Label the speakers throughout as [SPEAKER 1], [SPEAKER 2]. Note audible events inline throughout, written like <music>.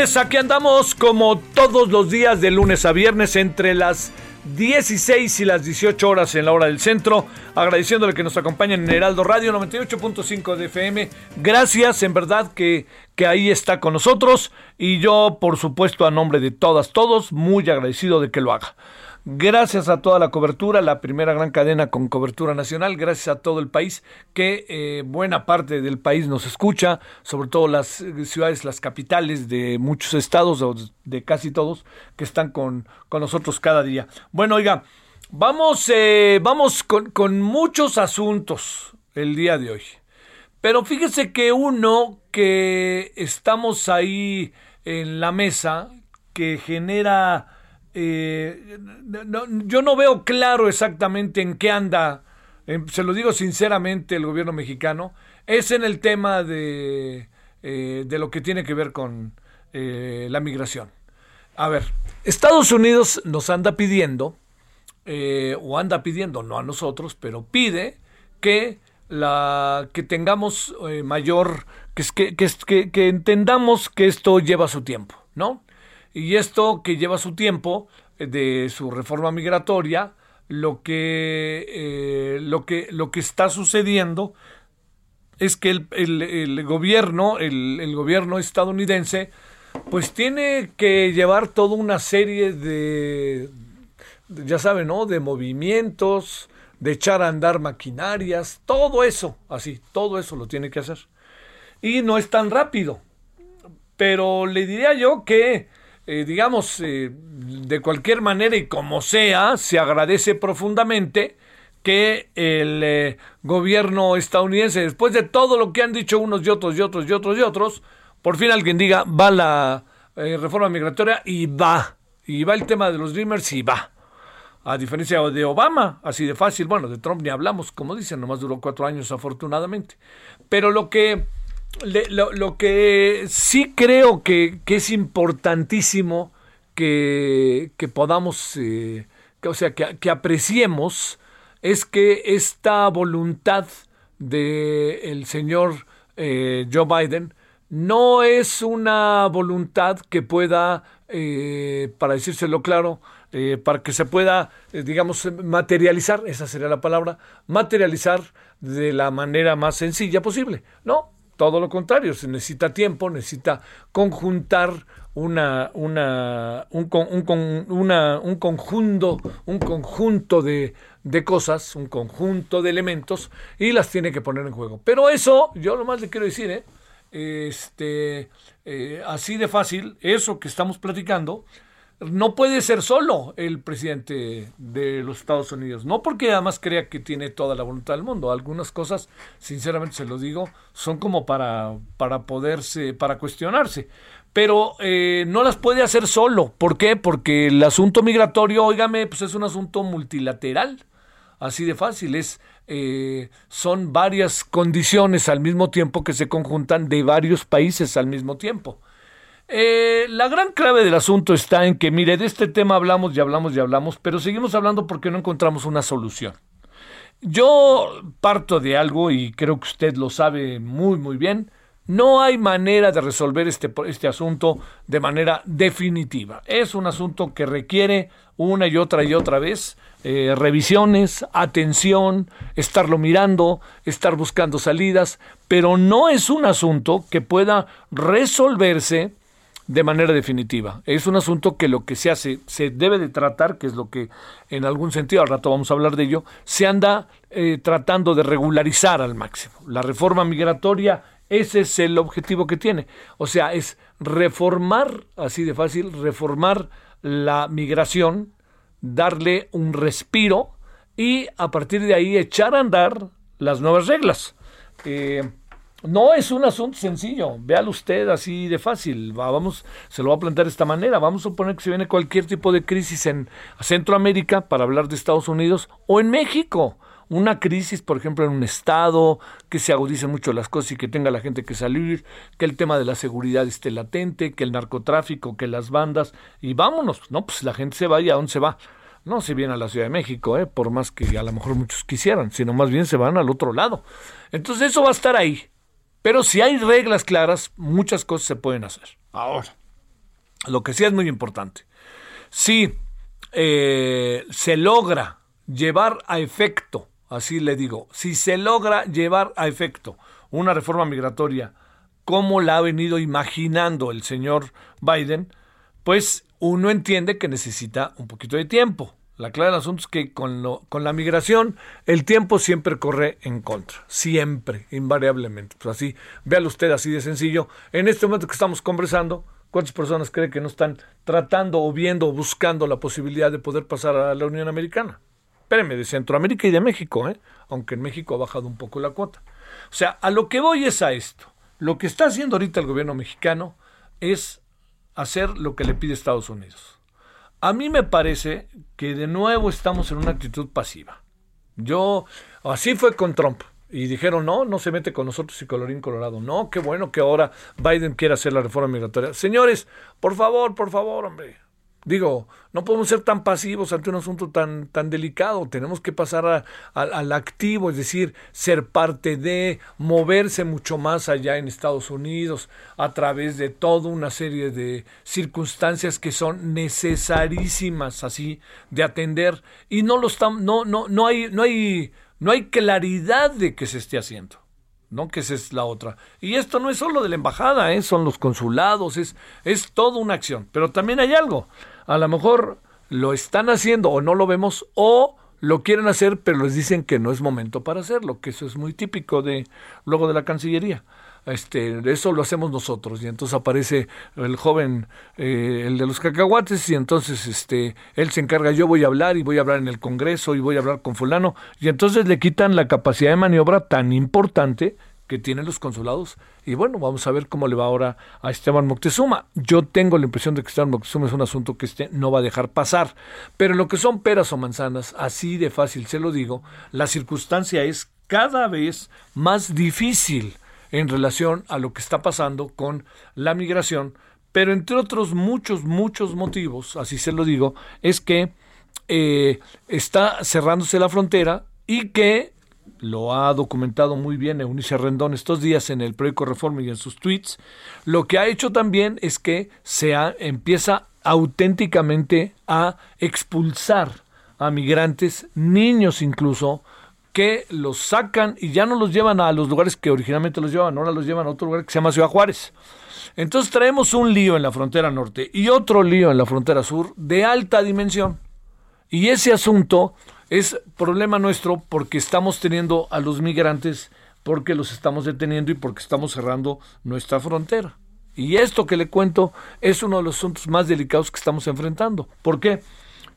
[SPEAKER 1] Tardes, aquí andamos como todos los días de lunes a viernes entre las 16 y las 18 horas en la hora del centro, agradeciéndole que nos acompañen en Heraldo Radio 98.5 de FM. Gracias, en verdad que, que ahí está con nosotros y yo, por supuesto, a nombre de todas, todos, muy agradecido de que lo haga. Gracias a toda la cobertura, la primera gran cadena con cobertura nacional, gracias a todo el país, que eh, buena parte del país nos escucha, sobre todo las eh, ciudades, las capitales de muchos estados, de casi todos, que están con, con nosotros cada día. Bueno, oiga, vamos, eh, vamos con, con muchos asuntos el día de hoy. Pero fíjese que uno que estamos ahí en la mesa, que genera eh, yo no veo claro exactamente en qué anda, eh, se lo digo sinceramente, el gobierno mexicano, es en el tema de, eh, de lo que tiene que ver con eh, la migración. A ver, Estados Unidos nos anda pidiendo, o anda pidiendo, no a nosotros, pero pide que la que tengamos mayor, que, que, que- que entendamos que esto lleva su tiempo, ¿no? Y esto que lleva su tiempo eh, de su reforma migratoria, lo que, eh, lo que, lo que está sucediendo es que el, el- el gobierno, el, el gobierno estadounidense, pues tiene que llevar toda una serie de, ya saben, ¿no? De movimientos, de echar a andar maquinarias, todo eso, así, todo eso lo tiene que hacer. Y no es tan rápido. Pero le diría yo que, eh, digamos, eh, de cualquier manera y como sea, se agradece profundamente que el eh, gobierno estadounidense, después de todo lo que han dicho unos y otros y otros y otros y otros, por fin alguien diga, va la reforma migratoria y va. Y va el tema de los Dreamers y va. A diferencia de Obama, así de fácil. Bueno, de Trump ni hablamos, como dicen, nomás duró cuatro años afortunadamente. Pero lo que, le- lo, lo que sí creo que, que es importantísimo que, que podamos, eh, que, o sea, que, que apreciemos, es que esta voluntad del señor eh, Joe Biden no es una voluntad que pueda, eh, para decírselo claro, eh, para que se pueda, eh, digamos, materializar, esa sería la palabra, materializar de la manera más sencilla posible. No, todo lo contrario, se necesita tiempo, necesita conjuntar una, una, un, un una- un conjunto, un conjunto de, de cosas, un conjunto de elementos y las tiene que poner en juego. Pero eso, yo lo más le quiero decir, ¿eh? este, eh, así de fácil, eso que estamos platicando, no puede ser solo el presidente de los Estados Unidos. No porque además crea que tiene toda la voluntad del mundo. Algunas cosas, sinceramente se lo digo, son como para, para poderse, para cuestionarse. Pero eh, no las puede hacer solo. ¿Por qué? Porque el asunto migratorio, óigame, pues es un asunto multilateral. Así de fácil, es, eh, son varias condiciones al mismo tiempo que se conjuntan de varios países al mismo tiempo. Eh, la gran clave del asunto está en que, mire, de este tema hablamos y hablamos y hablamos, pero seguimos hablando porque no encontramos una solución. Yo parto de algo y creo que usted lo sabe muy, muy bien. No hay manera de resolver este, este asunto de manera definitiva. Es un asunto que requiere una y otra y otra vez eh, revisiones, atención, estarlo mirando, estar buscando salidas, pero no es un asunto que pueda resolverse de manera definitiva. Es un asunto que lo que se hace, se debe de tratar, que es lo que en algún sentido, al rato vamos a hablar de ello, se anda eh, tratando de regularizar al máximo. La reforma migratoria, ese es el objetivo que tiene. O sea, es reformar, así de fácil, reformar la migración, darle un respiro y a partir de ahí echar a andar las nuevas reglas. Eh, no es un asunto sencillo, véalo usted así de fácil. Vamos, se lo va a plantear de esta manera. Vamos a suponer que se viene cualquier tipo de crisis en Centroamérica, para hablar de Estados Unidos, o en México. Una crisis, por ejemplo, en un estado, que se agudicen mucho las cosas y que tenga la gente que salir, que el tema de la seguridad esté latente, que el narcotráfico, que las bandas, y vámonos, ¿no? Pues la gente se va y a dónde se va. No se viene a la Ciudad de México, ¿eh? por más que a lo mejor muchos quisieran, sino más bien se van al otro lado. Entonces eso va a estar ahí. Pero si hay reglas claras, muchas cosas se pueden hacer. Ahora, lo que sí es muy importante, si eh, se logra llevar a efecto, así le digo, si se logra llevar a efecto una reforma migratoria como la ha venido imaginando el señor Biden, pues uno entiende que necesita un poquito de tiempo. La clave del asunto es que con, la migración el tiempo siempre corre en contra, siempre, invariablemente. Pues así, véalo usted así de sencillo. En este momento que estamos conversando, ¿cuántas personas creen que no están tratando o viendo o buscando la posibilidad de poder pasar a la Unión Americana? Espérenme, de Centroamérica y de México, ¿eh? aunque en México ha bajado un poco la cuota. O sea, a lo que voy es a esto. Lo que está haciendo ahorita el gobierno mexicano es hacer lo que le pide Estados Unidos a mí me parece que de nuevo estamos en una actitud pasiva. Yo, así fue con Trump. Y dijeron, no, no se mete con nosotros y colorín colorado. No, qué bueno que ahora Biden quiera hacer la reforma migratoria. Señores, por favor, por favor, hombre. Digo, no podemos ser tan pasivos ante un asunto tan, tan delicado. Tenemos que pasar al activo, es decir, ser parte de, moverse mucho más allá en Estados Unidos a través de toda una serie de circunstancias que son necesarísimas así de atender y no lo están, no, no, no hay, no hay, no hay claridad de que se esté haciendo. ¿No? Que esa es la otra. Y esto no es solo de la embajada, ¿eh? son los consulados, es, es toda una acción. Pero también hay algo. A lo mejor lo están haciendo o no lo vemos o lo quieren hacer, pero les dicen que no es momento para hacerlo, que eso es muy típico de luego de la Cancillería. Este, eso lo hacemos nosotros y entonces aparece el joven, eh, el de los cacahuates y entonces este, él se encarga, yo voy a hablar y voy a hablar en el Congreso y voy a hablar con fulano y entonces le quitan la capacidad de maniobra tan importante que tienen los consulados. Y bueno, vamos a ver cómo le va ahora a Esteban Moctezuma. Yo tengo la impresión de que Esteban Moctezuma es un asunto que este no va a dejar pasar. Pero lo que son peras o manzanas, así de fácil se lo digo, la circunstancia es cada vez más difícil en relación a lo que está pasando con la migración, pero entre otros muchos, muchos motivos, así se lo digo, es que eh, está cerrándose la frontera y que lo ha documentado muy bien Eunice Rendón estos días en el proyecto Reforma y en sus tweets, lo que ha hecho también es que se empieza auténticamente a expulsar a migrantes, niños incluso, que los sacan y ya no los llevan a los lugares que originalmente los llevaban, ahora los llevan a otro lugar que se llama Ciudad Juárez. Entonces traemos un lío en la frontera norte y otro lío en la frontera sur de alta dimensión. Y ese asunto es problema nuestro porque estamos teniendo a los migrantes, porque los estamos deteniendo y porque estamos cerrando nuestra frontera. Y esto que le cuento es uno de los asuntos más delicados que estamos enfrentando. ¿Por qué?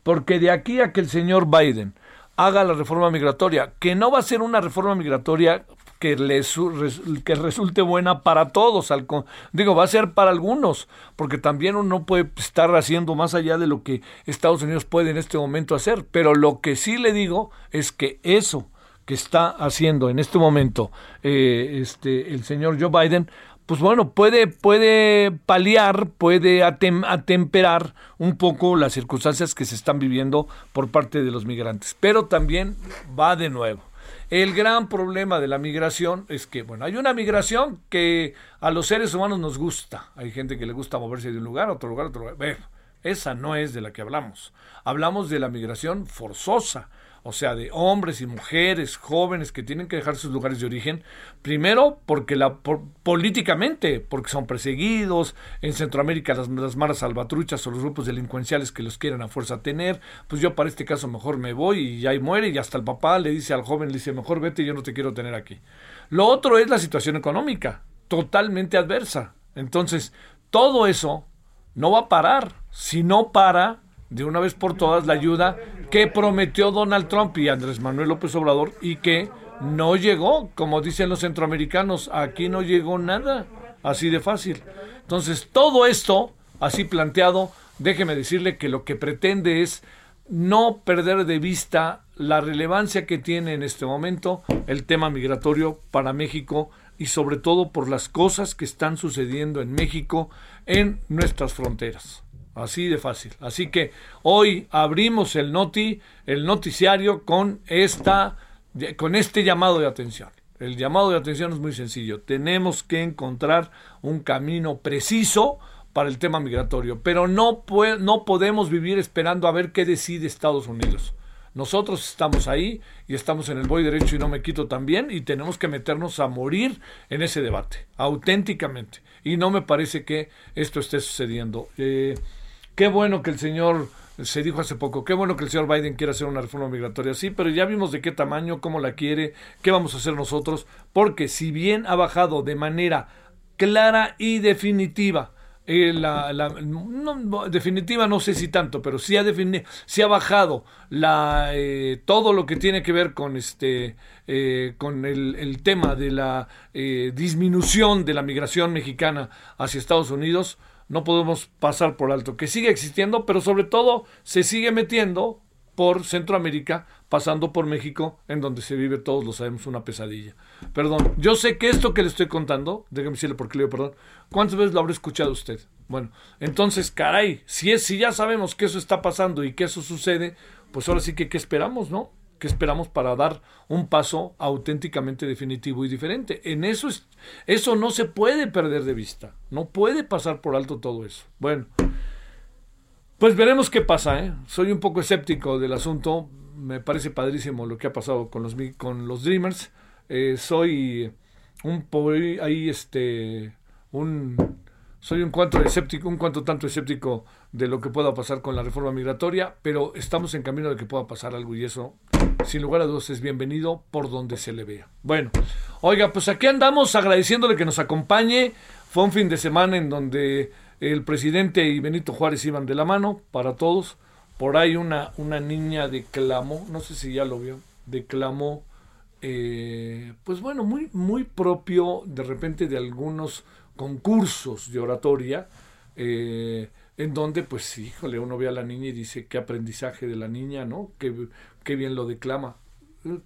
[SPEAKER 1] Porque de aquí a que el señor Biden haga la reforma migratoria, que no va a ser una reforma migratoria que, que resulte buena para todos, al, digo, va a ser para algunos, porque también uno puede estar haciendo más allá de lo que Estados Unidos puede en este momento hacer, pero lo que sí le digo es que eso que está haciendo en este momento eh, este, el señor Joe Biden pues bueno, puede, puede paliar, puede atemperar un poco las circunstancias que se están viviendo por parte de los migrantes. Pero también va de nuevo. El gran problema de la migración es que, bueno, hay una migración que a los seres humanos nos gusta. Hay gente que le gusta moverse de un lugar a otro lugar a otro lugar. Esa no es de la que hablamos. Hablamos de la migración forzosa o sea, de hombres y mujeres jóvenes que tienen que dejar sus lugares de origen, primero porque la políticamente, porque son perseguidos, en Centroamérica las, las malas salvatruchas o los grupos delincuenciales que los quieren a fuerza tener, pues yo para este caso mejor me voy y ahí muere y hasta el papá le dice al joven, le dice, mejor vete, yo no te quiero tener aquí. Lo otro es la situación económica, totalmente adversa. Entonces, todo eso no va a parar. Si no para, de una vez por todas la ayuda que prometió Donald Trump y Andrés Manuel López Obrador y que no llegó, como dicen los centroamericanos, aquí no llegó nada, así de fácil. Entonces, todo esto, así planteado, déjeme decirle que lo que pretende es no perder de vista la relevancia que tiene en este momento el tema migratorio para México y sobre todo por las cosas que están sucediendo en México en nuestras fronteras. Así de fácil. Así que hoy abrimos el noti, el noticiario con esta con este llamado de atención. El llamado de atención es muy sencillo. Tenemos que encontrar un camino preciso para el tema migratorio, pero no, no podemos vivir esperando a ver qué decide Estados Unidos. Nosotros estamos ahí y estamos en el voy derecho y no me quito también y tenemos que meternos a morir en ese debate, auténticamente. Y no me parece que esto esté sucediendo. Eh, Qué bueno que el señor, se dijo hace poco, qué bueno que el señor Biden quiera hacer una reforma migratoria, sí, pero ya vimos de qué tamaño, cómo la quiere, qué vamos a hacer nosotros, porque si bien ha bajado de manera clara y definitiva, eh, la, definitiva no sé si tanto, pero sí ha, sí ha bajado la, eh, todo lo que tiene que ver con, este, eh, con el, el, tema de la disminución de la migración mexicana hacia Estados Unidos no podemos pasar por alto, que sigue existiendo, pero sobre todo se sigue metiendo por Centroamérica, pasando por México, en donde se vive, todos lo sabemos, una pesadilla. Perdón, yo sé que esto que le estoy contando, déjeme decirle por qué le digo perdón, ¿cuántas veces lo habrá escuchado usted? Bueno, entonces, caray, si, es, si ya sabemos que eso está pasando y que eso sucede, pues ahora sí que, ¿qué esperamos, no? Que esperamos para dar un paso auténticamente definitivo y diferente. En eso es, eso no se puede perder de vista, no puede pasar por alto todo eso. Bueno, pues veremos qué pasa. ¿eh? Soy un poco escéptico del asunto. Me parece padrísimo lo que ha pasado con los con los Dreamers. Eh, soy un ahí este un soy un cuanto escéptico, un cuanto tanto escéptico de lo que pueda pasar con la reforma migratoria, pero estamos en camino de que pueda pasar algo y eso sin lugar a dudas es bienvenido por donde se le vea. Bueno, oiga, pues aquí andamos agradeciéndole que nos acompañe. Fue un fin de semana en donde el presidente y Benito Juárez iban de la mano para todos. Por ahí una, una niña declamó, no sé si ya lo vio, declamó, eh, pues bueno, muy, muy propio de repente de algunos concursos de oratoria. Eh, en donde, pues, híjole, uno ve a la niña y dice qué aprendizaje de la niña, ¿no? Qué, qué bien lo declama,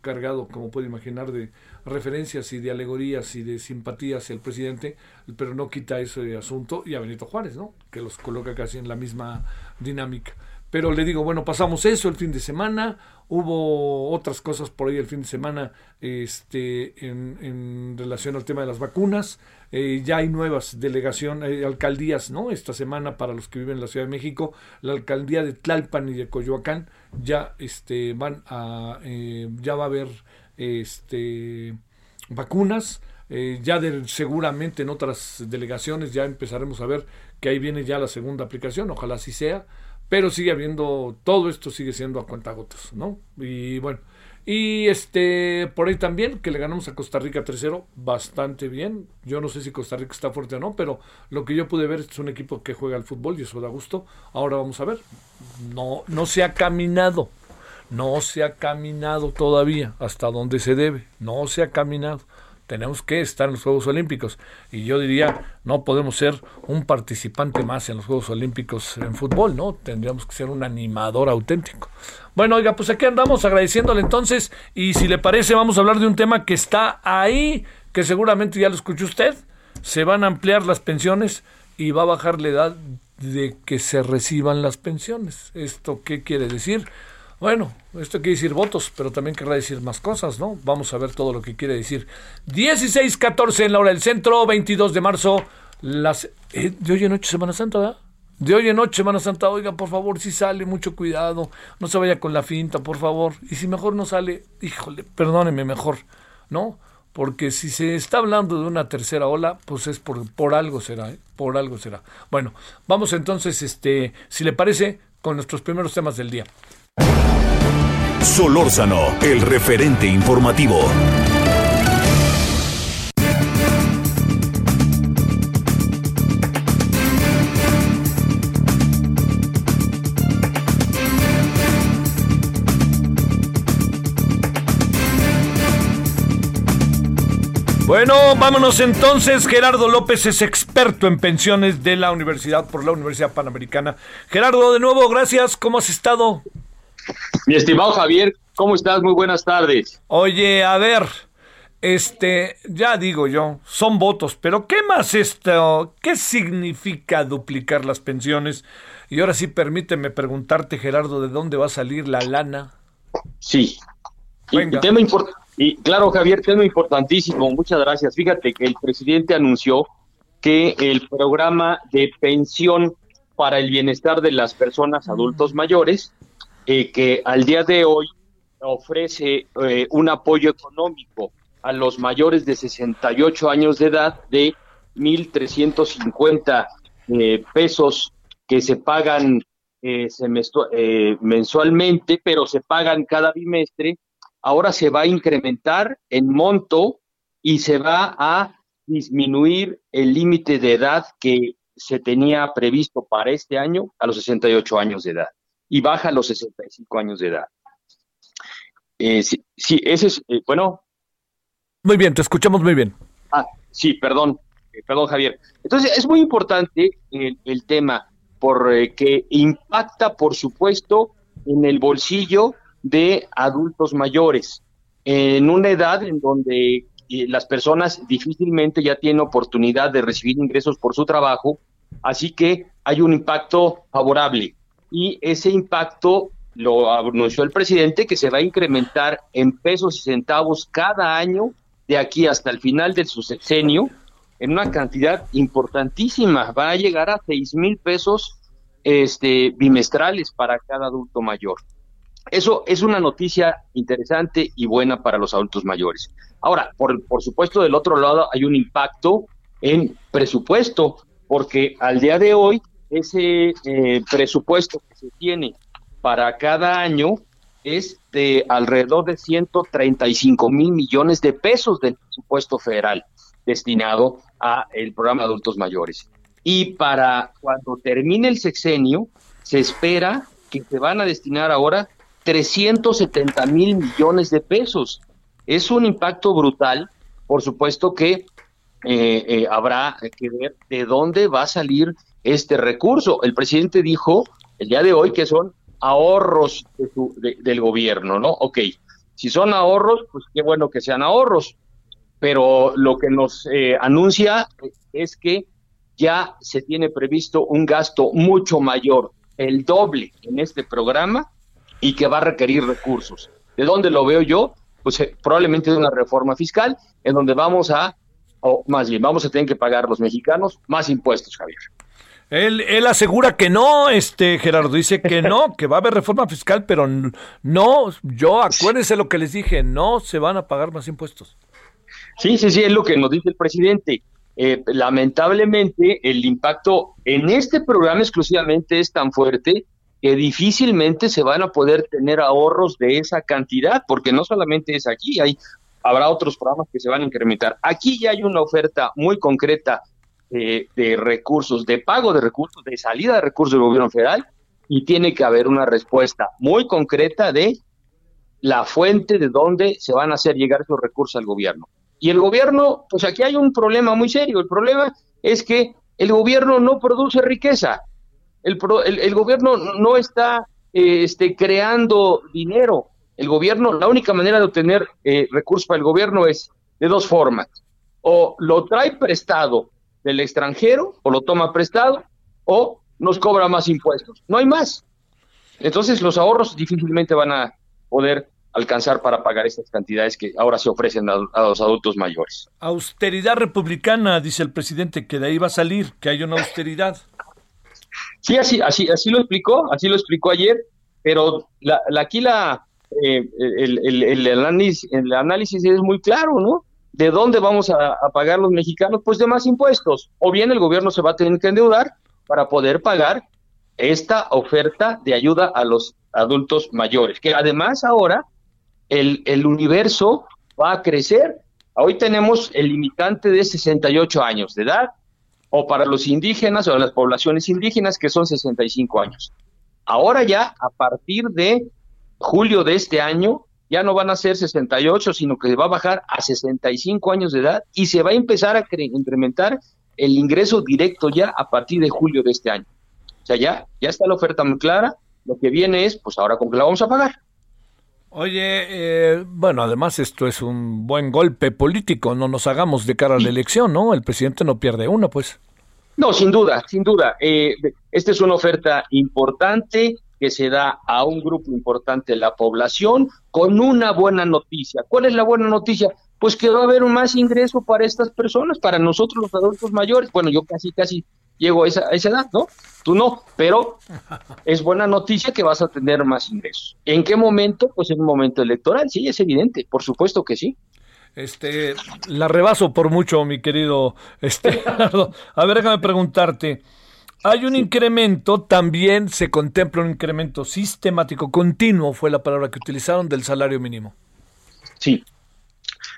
[SPEAKER 1] cargado, como puede imaginar, de referencias y de alegorías y de simpatías hacia el presidente, pero no quita ese asunto y a Benito Juárez, ¿no? Que los coloca casi en la misma dinámica. Pero le digo, bueno, pasamos eso el fin de semana, hubo otras cosas por ahí el fin de semana este, en, en relación al tema de las vacunas, eh, ya hay nuevas delegaciones, eh, alcaldías, ¿no? Esta semana para los que viven en la Ciudad de México, la alcaldía de Tlalpan y de Coyoacán ya este, van a, eh, ya va a haber este, vacunas. ya seguramente en otras delegaciones ya empezaremos a ver que ahí viene ya la segunda aplicación, ojalá así sea, pero sigue habiendo, todo esto sigue siendo a cuentagotas, ¿no? Y bueno, y este, por ahí también, que le ganamos a Costa Rica 3-0, bastante bien. Yo no sé si Costa Rica está fuerte o no, pero lo que yo pude ver es un equipo que juega al fútbol y eso da gusto. Ahora vamos a ver. No, no se ha caminado. No se ha caminado todavía hasta donde se debe. No se ha caminado tenemos que estar en los Juegos Olímpicos. Y yo diría, no podemos ser un participante más en los Juegos Olímpicos en fútbol, ¿no? Tendríamos que ser un animador auténtico. Bueno, oiga, pues aquí andamos agradeciéndole entonces. Y si le parece, vamos a hablar de un tema que está ahí, que seguramente ya lo escuchó usted. se van a ampliar las pensiones y va a bajar la edad de que se reciban las pensiones. ¿Esto qué quiere decir? Bueno, esto quiere decir votos, pero también querrá decir más cosas, ¿no? Vamos a ver todo lo que quiere decir. 16-14 en la hora del centro, 22 de marzo, las... Eh, de hoy en noche Semana Santa, ¿verdad? De hoy en noche Semana Santa, oiga, por favor, si sale, mucho cuidado, no se vaya con la finta, por favor. Y si mejor no sale, híjole, perdóneme mejor, ¿no? Porque si se está hablando de una tercera ola, pues es por, por algo será, ¿eh? Por algo será. Bueno, vamos entonces, este, si le parece, con nuestros primeros temas del día.
[SPEAKER 2] Solórzano, el referente informativo.
[SPEAKER 1] Bueno, vámonos entonces. Gerardo López es experto en pensiones de la universidad por la Universidad Panamericana. Gerardo, de nuevo, gracias. ¿Cómo has estado?
[SPEAKER 3] Mi estimado Javier, ¿cómo estás? Muy buenas tardes.
[SPEAKER 1] Oye, a ver, este, ya digo yo, son votos, pero ¿qué más esto? ¿Qué significa duplicar las pensiones? Y ahora sí, permíteme preguntarte, Gerardo, ¿de dónde va a salir la lana?
[SPEAKER 3] Sí. Y, tema y claro, Javier, tema importantísimo. Muchas gracias. Fíjate que el presidente anunció que el programa de pensión para el bienestar de las personas adultos mayores eh, que al día de hoy ofrece eh, un apoyo económico a los mayores de 68 años de edad de 1.350 eh, pesos que se pagan mensualmente, pero se pagan cada bimestre. Ahora se va a incrementar en monto y se va a disminuir el límite de edad que se tenía previsto para este año a los 68 años de edad y baja a los 65 años de edad. Eh, sí, ese es, eh, bueno.
[SPEAKER 1] Muy bien, te escuchamos muy bien.
[SPEAKER 3] Ah, sí, perdón, eh, perdón Javier. Entonces, es muy importante el, el tema porque impacta, por supuesto, en el bolsillo de adultos mayores, en una edad en donde las personas difícilmente ya tienen oportunidad de recibir ingresos por su trabajo, así que hay un impacto favorable y ese impacto lo anunció el presidente que se va a incrementar en pesos y centavos cada año de aquí hasta el final de su sexenio en una cantidad importantísima. Va a llegar a seis mil pesos este, bimestrales para cada adulto mayor. Eso es una noticia interesante y buena para los adultos mayores. Ahora, por, por supuesto, del otro lado hay un impacto en presupuesto, porque al día de hoy ese eh, presupuesto que se tiene para cada año es de alrededor de 135 mil millones de pesos del presupuesto federal destinado a el programa de adultos mayores. Y para cuando termine el sexenio, se espera que se van a destinar ahora 370 mil millones de pesos. Es un impacto brutal, por supuesto que eh, eh, habrá que ver de dónde va a salir este recurso. El presidente dijo el día de hoy que son ahorros del gobierno, ¿no? Ok, si son ahorros, pues qué bueno que sean ahorros, pero lo que nos eh, anuncia es que ya se tiene previsto un gasto mucho mayor, el doble en este programa y que va a requerir recursos. ¿De dónde lo veo yo? Pues eh, probablemente de una reforma fiscal en donde vamos a, o más bien, vamos a tener que pagar los mexicanos más impuestos, Javier.
[SPEAKER 1] Él, él asegura que no, este Gerardo dice que <laughs> no, que va a haber reforma fiscal, pero no, yo acuérdense lo que les dije, no se van a pagar más impuestos.
[SPEAKER 3] Sí, sí, sí, es lo que nos dice el presidente. Eh, lamentablemente, el impacto en este programa exclusivamente es tan fuerte que difícilmente se van a poder tener ahorros de esa cantidad, porque no solamente es aquí, hay habrá otros programas que se van a incrementar. Aquí ya hay una oferta muy concreta de recursos, de pago de recursos, de salida de recursos del gobierno federal, y tiene que haber una respuesta muy concreta de la fuente de dónde se van a hacer llegar esos recursos al gobierno. Y el gobierno, pues aquí hay un problema muy serio. El problema es que el gobierno no produce riqueza. El, el, gobierno no está eh, este, creando dinero. El gobierno, la única manera de obtener eh, recursos para el gobierno es de dos formas o lo trae prestado del extranjero, o lo toma prestado, o nos cobra más impuestos. No hay más. Entonces los ahorros difícilmente van a poder alcanzar para pagar estas cantidades que ahora se ofrecen a, los adultos mayores.
[SPEAKER 1] Austeridad republicana, dice el presidente, que de ahí va a salir, que hay una austeridad.
[SPEAKER 3] Sí, así, así, así lo explicó, así lo explicó ayer, pero la, aquí la, eh, el, análisis, el análisis es muy claro, ¿no? ¿De dónde vamos a, pagar los mexicanos? Pues de más impuestos. O bien el gobierno se va a tener que endeudar para poder pagar esta oferta de ayuda a los adultos mayores, que además ahora el, el universo va a crecer. Hoy tenemos el limitante de 68 años de edad, o para los indígenas o las poblaciones indígenas que son 65 años. Ahora ya, a partir de julio de este año, ya no van a ser 68, sino que va a bajar a 65 años de edad y se va a empezar a incrementar el ingreso directo ya a partir de julio de este año. O sea, ya, ya está la oferta muy clara, lo que viene es, pues ahora con qué la vamos a pagar.
[SPEAKER 1] Oye, eh, bueno, además esto es un buen golpe político, no nos hagamos de cara a la elección, ¿no? El presidente no pierde una, pues.
[SPEAKER 3] No, sin duda, sin duda. Eh, esta es una oferta importante que se da a un grupo importante de la población con una buena noticia. ¿Cuál es la buena noticia? Pues que va a haber un más ingreso para estas personas, para nosotros los adultos mayores. Bueno, yo casi, casi llego a esa, edad, ¿no? Tú no, pero es buena noticia que vas a tener más ingresos. ¿En qué momento? Pues en un momento electoral, sí, es evidente, por supuesto que sí.
[SPEAKER 1] Este, la rebaso por mucho, mi querido este, <laughs> A ver, déjame preguntarte. Hay un incremento, también se contempla un incremento sistemático, continuo, fue la palabra que utilizaron, del salario mínimo.
[SPEAKER 3] Sí,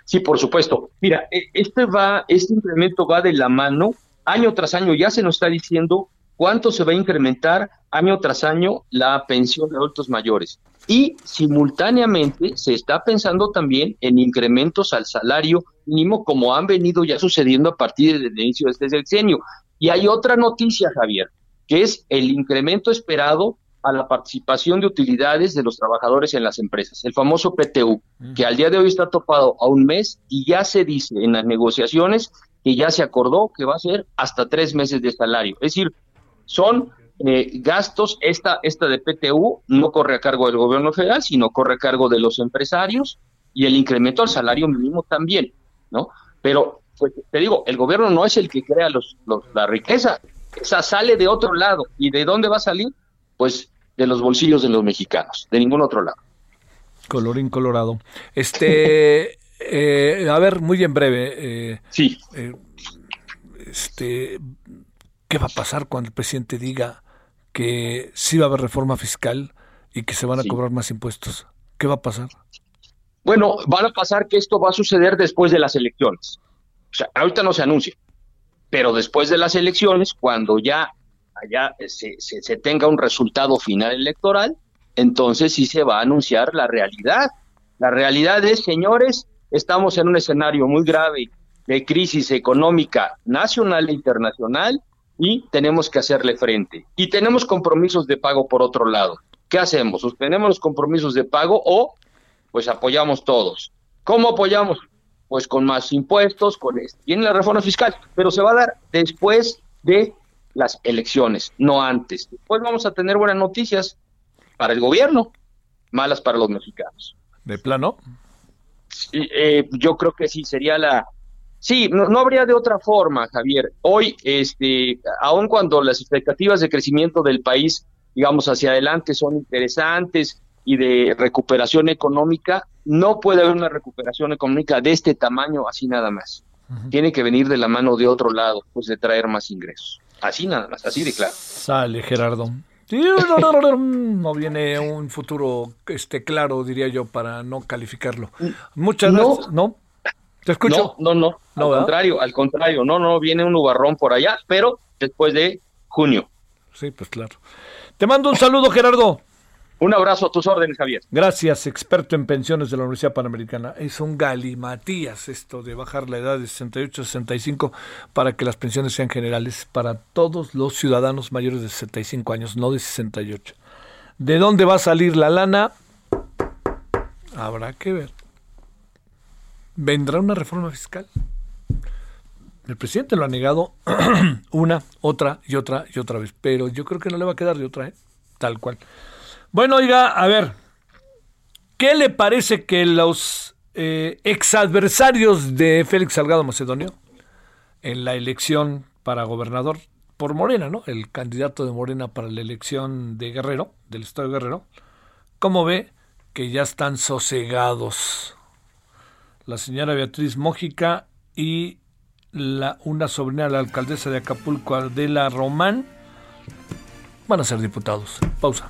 [SPEAKER 3] sí, por supuesto. Mira, e, este va, este incremento va de la mano año tras año ya se nos está diciendo cuánto se va a incrementar año tras año la pensión de adultos mayores. Y simultáneamente se está pensando también en incrementos al salario mínimo como han venido ya sucediendo a partir del inicio de este sexenio. Y hay otra noticia, Javier, que es el incremento esperado a la participación de utilidades de los trabajadores en las empresas, el famoso PTU, que al día de hoy está topado a un mes y ya se dice en las negociaciones que ya se acordó que va a ser hasta tres meses de salario. Es decir, son eh, gastos, esta, esta de PTU no corre a cargo del gobierno federal, sino corre a cargo de los empresarios y el incremento al salario mínimo también, ¿no? Pero, pues, te digo, el gobierno no es el que crea los, la riqueza, esa sale de otro lado. ¿Y de dónde va a salir? Pues de los bolsillos de los mexicanos, de ningún otro lado.
[SPEAKER 1] Colorín colorado. Este, <laughs> Eh, a ver, muy en breve. Eh,
[SPEAKER 3] sí.
[SPEAKER 1] Eh, este, ¿Qué va a pasar cuando el presidente diga que sí va a haber reforma fiscal y que se van a cobrar más impuestos? ¿Qué va a pasar?
[SPEAKER 3] Bueno, van a pasar que esto va a suceder después de las elecciones. O sea, ahorita no se anuncia, pero después de las elecciones, cuando ya allá se, se tenga un resultado final electoral, entonces sí se va a anunciar la realidad. La realidad es, señores, Estamos en un escenario muy grave de crisis económica nacional e internacional y tenemos que hacerle frente. Y tenemos compromisos de pago por otro lado. ¿Qué hacemos? ¿Sostenemos los compromisos de pago o pues apoyamos todos? ¿Cómo apoyamos? Pues con más impuestos, con Tiene la reforma fiscal, pero se va a dar después de las elecciones, no antes. Después vamos a tener buenas noticias para el gobierno, malas para los mexicanos.
[SPEAKER 1] ¿De plano?
[SPEAKER 3] eh, yo creo que sí sería la... Sí, no, habría de otra forma, Javier. Hoy, este, aun cuando las expectativas de crecimiento del país, digamos, hacia adelante son interesantes y de recuperación económica, no puede haber una recuperación económica de este tamaño así nada más. Tiene que venir de la mano de otro lado, pues de traer más ingresos. Así nada más, así de claro.
[SPEAKER 1] Sale, Gerardo. No viene un futuro este claro, diría yo, para no calificarlo. Muchas gracias. ¿No? ¿Te escucho?
[SPEAKER 3] No, no, no. al contrario, al contrario. No, no, viene un nubarrón por allá, pero después de junio.
[SPEAKER 1] Sí, pues claro. Te mando un saludo, Gerardo.
[SPEAKER 3] Un abrazo a tus órdenes, Javier.
[SPEAKER 1] Gracias, experto en pensiones de la Universidad Panamericana. Es un galimatías esto de bajar la edad de 68 a 65 para que las pensiones sean generales para todos los ciudadanos mayores de 65 años, no de 68. ¿De dónde va a salir la lana? Habrá que ver. ¿Vendrá una reforma fiscal? El presidente lo ha negado <clears throat> una, otra y otra y otra vez, pero yo creo que no le va a quedar de otra, ¿eh? tal cual. Bueno, oiga, a ver, ¿qué le parece que los eh, exadversarios de Félix Salgado Macedonio en la elección para gobernador por Morena, ¿no? El candidato de Morena para la elección de Guerrero, del estado de Guerrero, ¿cómo ve que ya están sosegados? La señora Beatriz Mójica y la, una sobrina de la alcaldesa de Acapulco, Adela Román, van a ser diputados. Pausa.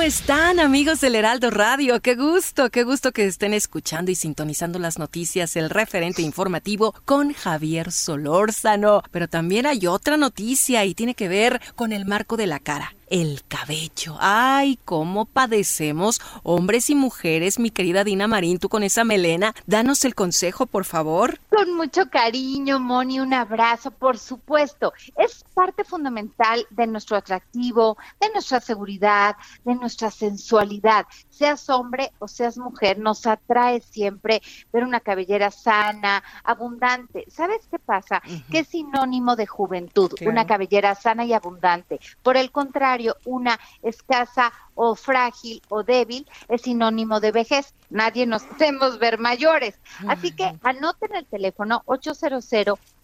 [SPEAKER 4] están amigos del Heraldo Radio? Qué gusto, qué gusto que estén escuchando y sintonizando las noticias, el referente informativo con Javier Solórzano. Pero también hay otra noticia y tiene que ver con el marco de la cara el cabello. Ay, cómo padecemos hombres y mujeres, mi querida Dina Marín, tú con esa melena. Danos el consejo, por favor.
[SPEAKER 5] Con mucho cariño, Moni, un abrazo, por supuesto. Es parte fundamental de nuestro atractivo, de nuestra seguridad, de nuestra sensualidad. Seas hombre o seas mujer, nos atrae siempre ver una cabellera sana, abundante. ¿Sabes qué pasa? Que es sinónimo de juventud, una cabellera sana y abundante. Por el contrario, una escasa o frágil o débil es sinónimo de vejez. Nadie nos queremos ver mayores. Así que anoten el teléfono 800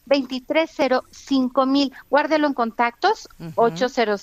[SPEAKER 5] 230 mil. Guárdelo en contactos, uh -huh. 800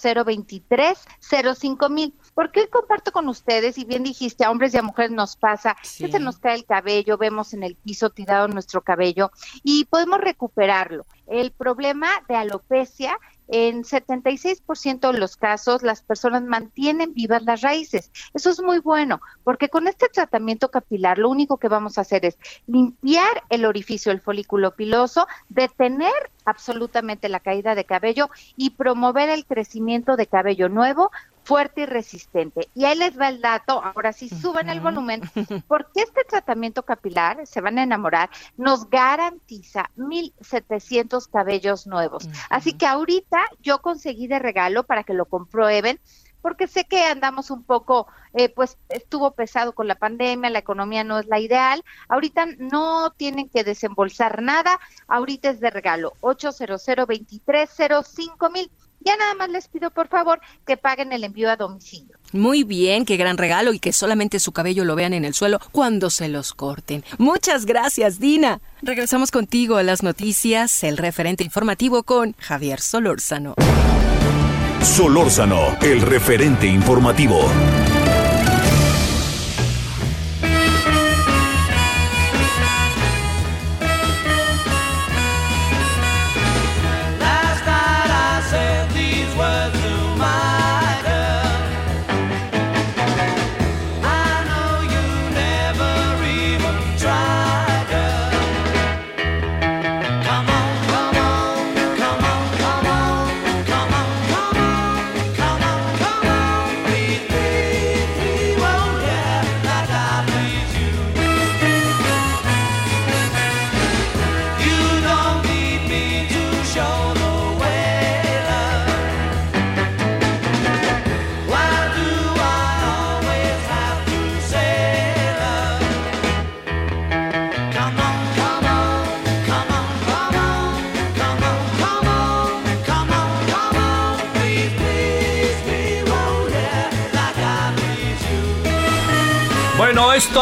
[SPEAKER 5] mil. Porque hoy comparto con ustedes, y bien dijiste, a hombres y a mujeres nos pasa sí. que se nos cae el cabello, vemos en el piso tirado nuestro cabello y podemos recuperarlo. El problema de alopecia en 76% de los casos las personas mantienen vivas las raíces. Eso es muy bueno, porque con este tratamiento capilar lo único que vamos a hacer es limpiar el orificio del folículo piloso, detener absolutamente la caída de cabello y promover el crecimiento de cabello nuevo, fuerte y resistente. Y ahí les va el dato, ahora sí suben el volumen, porque este tratamiento capilar, se van a enamorar, nos garantiza 1.700 cabellos nuevos. Así que ahorita yo conseguí de regalo para que lo comprueben, porque sé que andamos un poco, eh, pues estuvo pesado con la pandemia, la economía no es la ideal. Ahorita no tienen que desembolsar nada, ahorita es de regalo, 800 2305 mil. Ya nada más les pido por favor que paguen el envío a domicilio.
[SPEAKER 4] Muy bien, qué gran regalo y que solamente su cabello lo vean en el suelo cuando se los corten. Muchas gracias, Dina. Regresamos contigo a las noticias, el referente informativo con Javier Solórzano.
[SPEAKER 2] Solórzano, el referente informativo.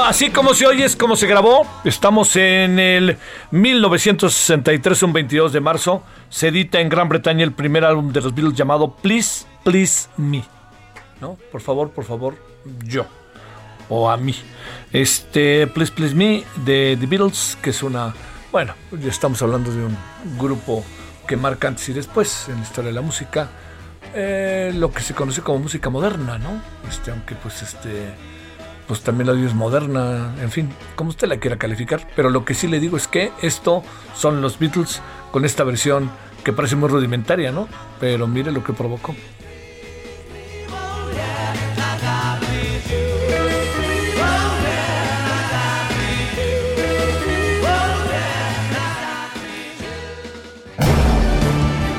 [SPEAKER 1] Así como se oye es como se grabó. Estamos en el 1963, un 22 de marzo. Se edita en Gran Bretaña el primer álbum de los Beatles llamado Please, Please Me. ¿No? Por favor, por favor, yo. O a mí. Este, Please, Please Me de The Beatles, que es una. Bueno, ya estamos hablando de un grupo que marca antes y después en la historia de la música. Eh, lo que se conoce como música moderna, ¿no? Este, aunque pues este pues también la vida es moderna, en fin, como usted la quiera calificar. Pero lo que sí le digo es que esto son los Beatles con esta versión que parece muy rudimentaria, ¿no? Pero mire lo que provocó.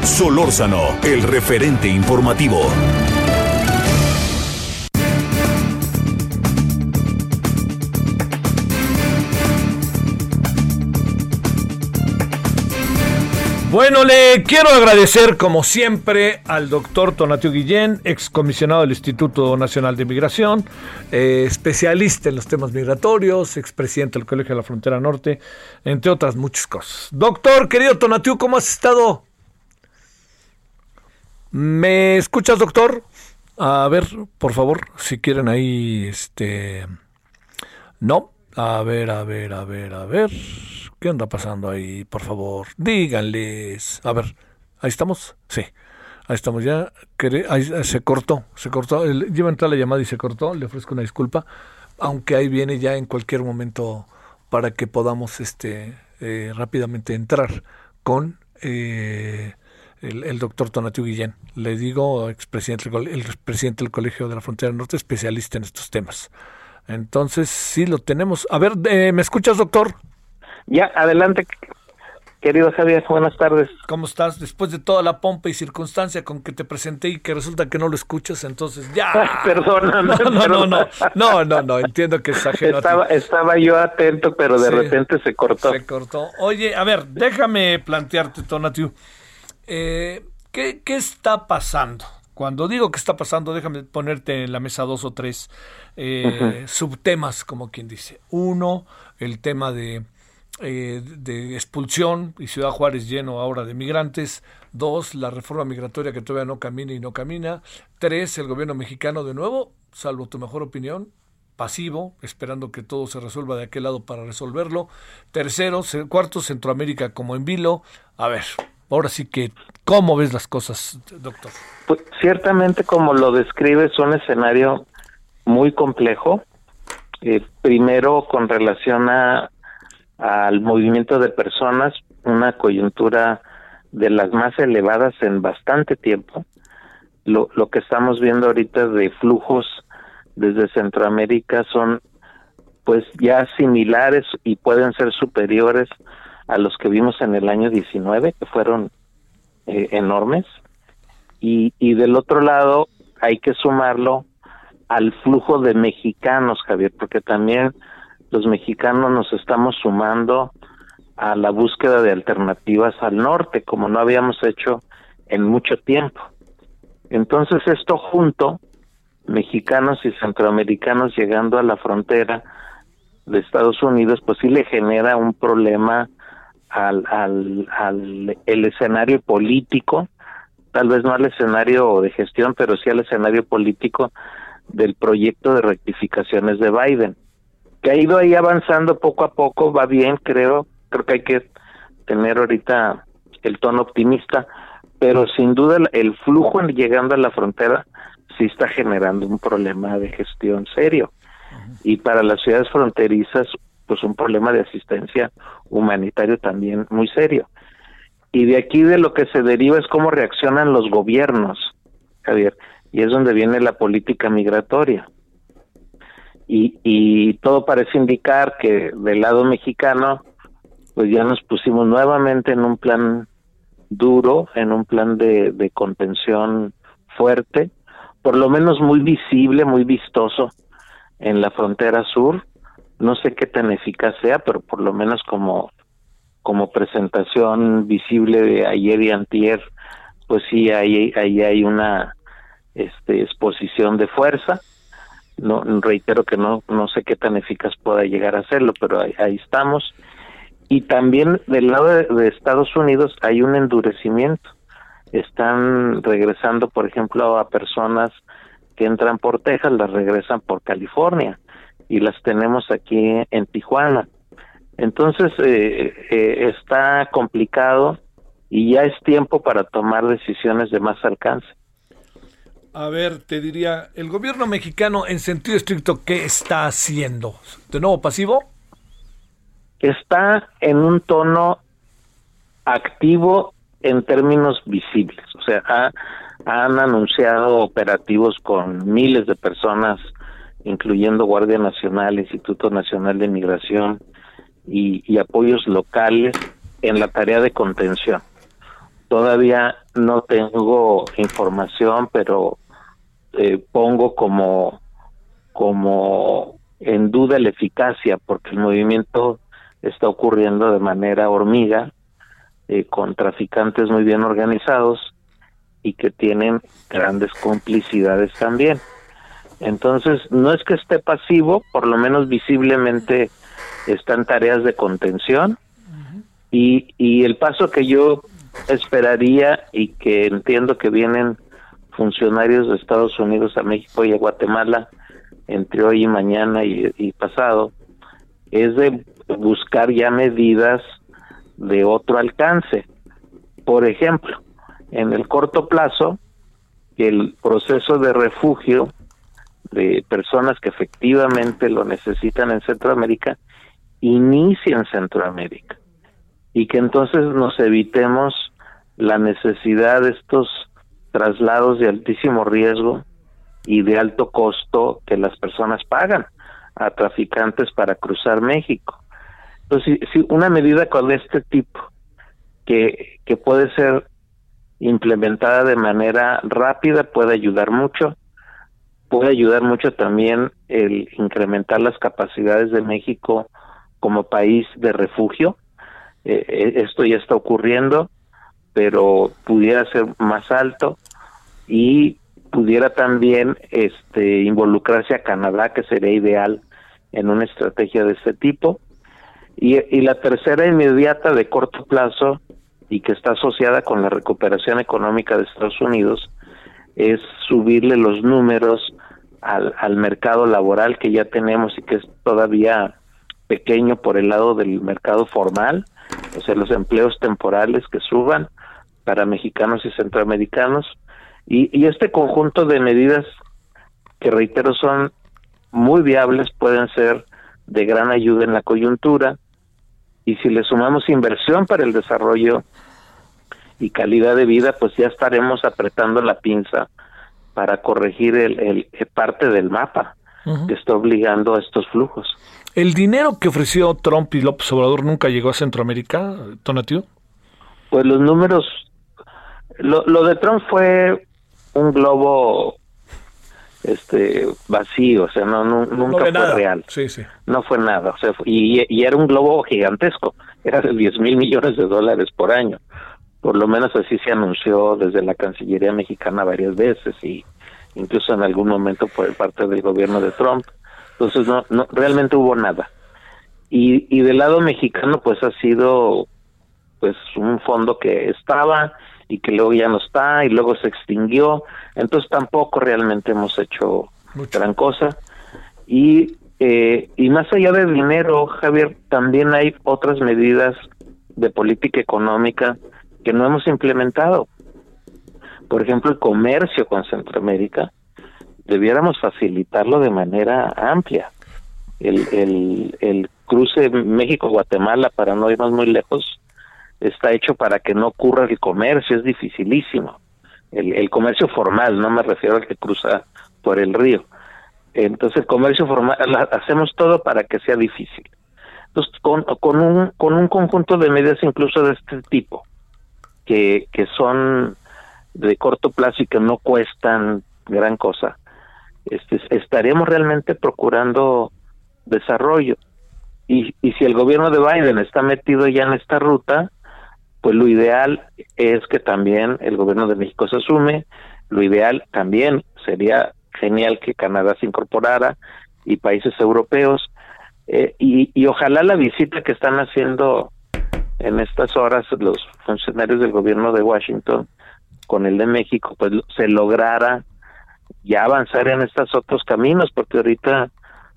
[SPEAKER 2] Solórzano, el referente informativo.
[SPEAKER 1] Bueno, le quiero agradecer como siempre al doctor Tonatio Guillén, excomisionado del Instituto Nacional de Migración, eh, especialista en los temas migratorios, expresidente del Colegio de la Frontera Norte, entre otras muchas cosas. Doctor, querido Tonatiuh, ¿cómo has estado? ¿Me escuchas, doctor? A ver, por favor, si quieren ahí, este... No, a ver, a ver, a ver, a ver. ¿Qué anda pasando ahí? Por favor, díganles. A ver, ahí estamos. Sí, ahí estamos ya. Ahí se cortó, se cortó. Lleva a entrar la llamada y se cortó. Le ofrezco una disculpa. Aunque ahí viene ya en cualquier momento para que podamos este eh, rápidamente entrar con eh, el, doctor Tonatiu Guillén. Le digo, expresidente, presidente del Colegio de la Frontera Norte, especialista en estos temas. Entonces, sí lo tenemos. A ver, eh, ¿me escuchas, doctor?
[SPEAKER 6] Ya, adelante, querido Javier, buenas tardes.
[SPEAKER 1] ¿Cómo estás? Después de toda la pompa y circunstancia con que te presenté y que resulta que no lo escuchas, entonces ya. <laughs>
[SPEAKER 6] Perdona,
[SPEAKER 1] no, no, no, no, no, no, no, entiendo que es ajeno
[SPEAKER 6] estaba, estaba yo atento, pero de repente se cortó.
[SPEAKER 1] Se cortó. Oye, a ver, déjame plantearte, Tonatiu, eh, ¿qué, ¿qué está pasando? Cuando digo que está pasando, déjame ponerte en la mesa dos o tres eh, subtemas, como quien dice. Uno, el tema de eh, de expulsión y Ciudad Juárez lleno ahora de migrantes. Dos, la reforma migratoria que todavía no camina y no camina. Tres, el gobierno mexicano de nuevo, salvo tu mejor opinión, pasivo, esperando que todo se resuelva de aquel lado para resolverlo. Tercero, cuarto, Centroamérica como en vilo. A ver, ahora sí que, ¿cómo ves las cosas, doctor?
[SPEAKER 6] Pues ciertamente como lo describes, un escenario muy complejo. Eh, primero, con relación a al movimiento de personas, una coyuntura de las más elevadas en bastante tiempo. Lo, lo que estamos viendo ahorita de flujos desde Centroamérica son pues ya similares y pueden ser superiores a los que vimos en el año 19, que fueron eh, enormes. Y, y del otro lado hay que sumarlo al flujo de mexicanos, Javier, porque también los mexicanos nos estamos sumando a la búsqueda de alternativas al norte, como no habíamos hecho en mucho tiempo. Entonces esto junto, mexicanos y centroamericanos llegando a la frontera de Estados Unidos, pues sí le genera un problema al, al, al el escenario político, tal vez no al escenario de gestión, pero sí al escenario político del proyecto de rectificaciones de Biden que ha ido ahí avanzando poco a poco, va bien, creo, creo que hay que tener ahorita el tono optimista, pero sin duda el flujo llegando a la frontera sí está generando un problema de gestión serio. Y para las ciudades fronterizas, pues un problema de asistencia humanitario también muy serio. Y de aquí de lo que se deriva es cómo reaccionan los gobiernos, Javier, y es donde viene la política migratoria y, todo parece indicar que del lado mexicano pues ya nos pusimos nuevamente en un plan duro, en un plan de, de contención fuerte, por lo menos muy visible, muy vistoso en la frontera sur. No sé qué tan eficaz sea, pero por lo menos como como presentación visible de ayer y antier, pues sí, ahí, ahí hay una este, exposición de fuerza no reitero que no no sé qué tan eficaz pueda llegar a serlo pero ahí, estamos. Y también del lado de, Estados Unidos hay un endurecimiento. Están regresando por ejemplo a personas que entran por Texas las regresan por California y las tenemos aquí en Tijuana. Entonces eh, eh, está complicado y ya es tiempo para tomar decisiones de más alcance
[SPEAKER 1] a ver, te diría, el gobierno mexicano en sentido estricto, ¿qué está haciendo? ¿De nuevo pasivo?
[SPEAKER 6] Está en un tono activo en términos visibles. O sea, han anunciado operativos con miles de personas, incluyendo Guardia Nacional, Instituto Nacional de Migración y apoyos locales en la tarea de contención. todavía no tengo información, pero eh, pongo como, como en duda la eficacia, porque el movimiento está ocurriendo de manera hormiga, eh, con traficantes muy bien organizados y que tienen grandes complicidades también. Entonces, no es que esté pasivo, por lo menos visiblemente están tareas de contención y, y el paso que yo esperaría y que entiendo que vienen funcionarios de Estados Unidos a México y a Guatemala entre hoy y mañana y, pasado es de buscar ya medidas de otro alcance. Por ejemplo, en el corto plazo, el proceso de refugio de personas que efectivamente lo necesitan en Centroamérica inicie en Centroamérica y que entonces nos evitemos la necesidad de estos traslados de altísimo riesgo y de alto costo que las personas pagan a traficantes para cruzar México. Entonces, si, una medida con este tipo, que, que puede ser implementada de manera rápida, puede ayudar mucho, puede ayudar mucho también el incrementar las capacidades de México como país de refugio. Eh, eh, esto ya está ocurriendo pero pudiera ser más alto y pudiera también este involucrarse a Canadá, que sería ideal en una estrategia de este tipo. Y, la tercera inmediata de corto plazo y que está asociada con la recuperación económica de Estados Unidos es subirle los números al, al mercado laboral que ya tenemos y que es todavía pequeño por el lado del mercado formal, o sea, los empleos temporales que suban, para mexicanos y centroamericanos. Y, este conjunto de medidas que reitero son muy viables, pueden ser de gran ayuda en la coyuntura. Y si le sumamos inversión para el desarrollo y calidad de vida, pues ya estaremos apretando la pinza para corregir el, el, parte del mapa que está obligando a estos flujos.
[SPEAKER 1] ¿El dinero que ofreció Trump y López Obrador nunca llegó a Centroamérica, Tonatio?
[SPEAKER 6] Pues los números lo, lo de Trump fue un globo este vacío, o sea, no, nunca fue real.
[SPEAKER 1] Sí, sí.
[SPEAKER 6] No fue nada, o sea, y, y, era un globo gigantesco, era de 10 mil millones de dólares por año. Por lo menos así se anunció desde la Cancillería mexicana varias veces y incluso en algún momento por parte del gobierno de Trump. Entonces, no, no realmente hubo nada. Y, y del lado mexicano, pues ha sido pues un fondo que estaba y que luego ya no está y luego se extinguió. Entonces tampoco realmente hemos hecho gran cosa. Y, eh, y más allá del dinero, Javier, también hay otras medidas de política económica que no hemos implementado. Por ejemplo, el comercio con Centroamérica, debiéramos facilitarlo de manera amplia. El, el, el cruce México-Guatemala, para no irnos muy lejos, está hecho para que no ocurra el comercio, es dificilísimo. El, el comercio formal, no me refiero al que cruza por el río. Entonces el comercio formal, hacemos todo para que sea difícil. Entonces, con, con, un, con un conjunto de medidas incluso de este tipo, que, que son de corto plazo y que no cuestan gran cosa, este, estaríamos realmente procurando desarrollo. Y, y si el gobierno de Biden está metido ya en esta ruta, pues lo ideal es que también el gobierno de México se asume, lo ideal también sería genial que Canadá se incorporara y países europeos, eh, y, y ojalá la visita que están haciendo en estas horas los funcionarios del gobierno de Washington con el de México, pues se lograra ya avanzar en estos otros caminos, porque ahorita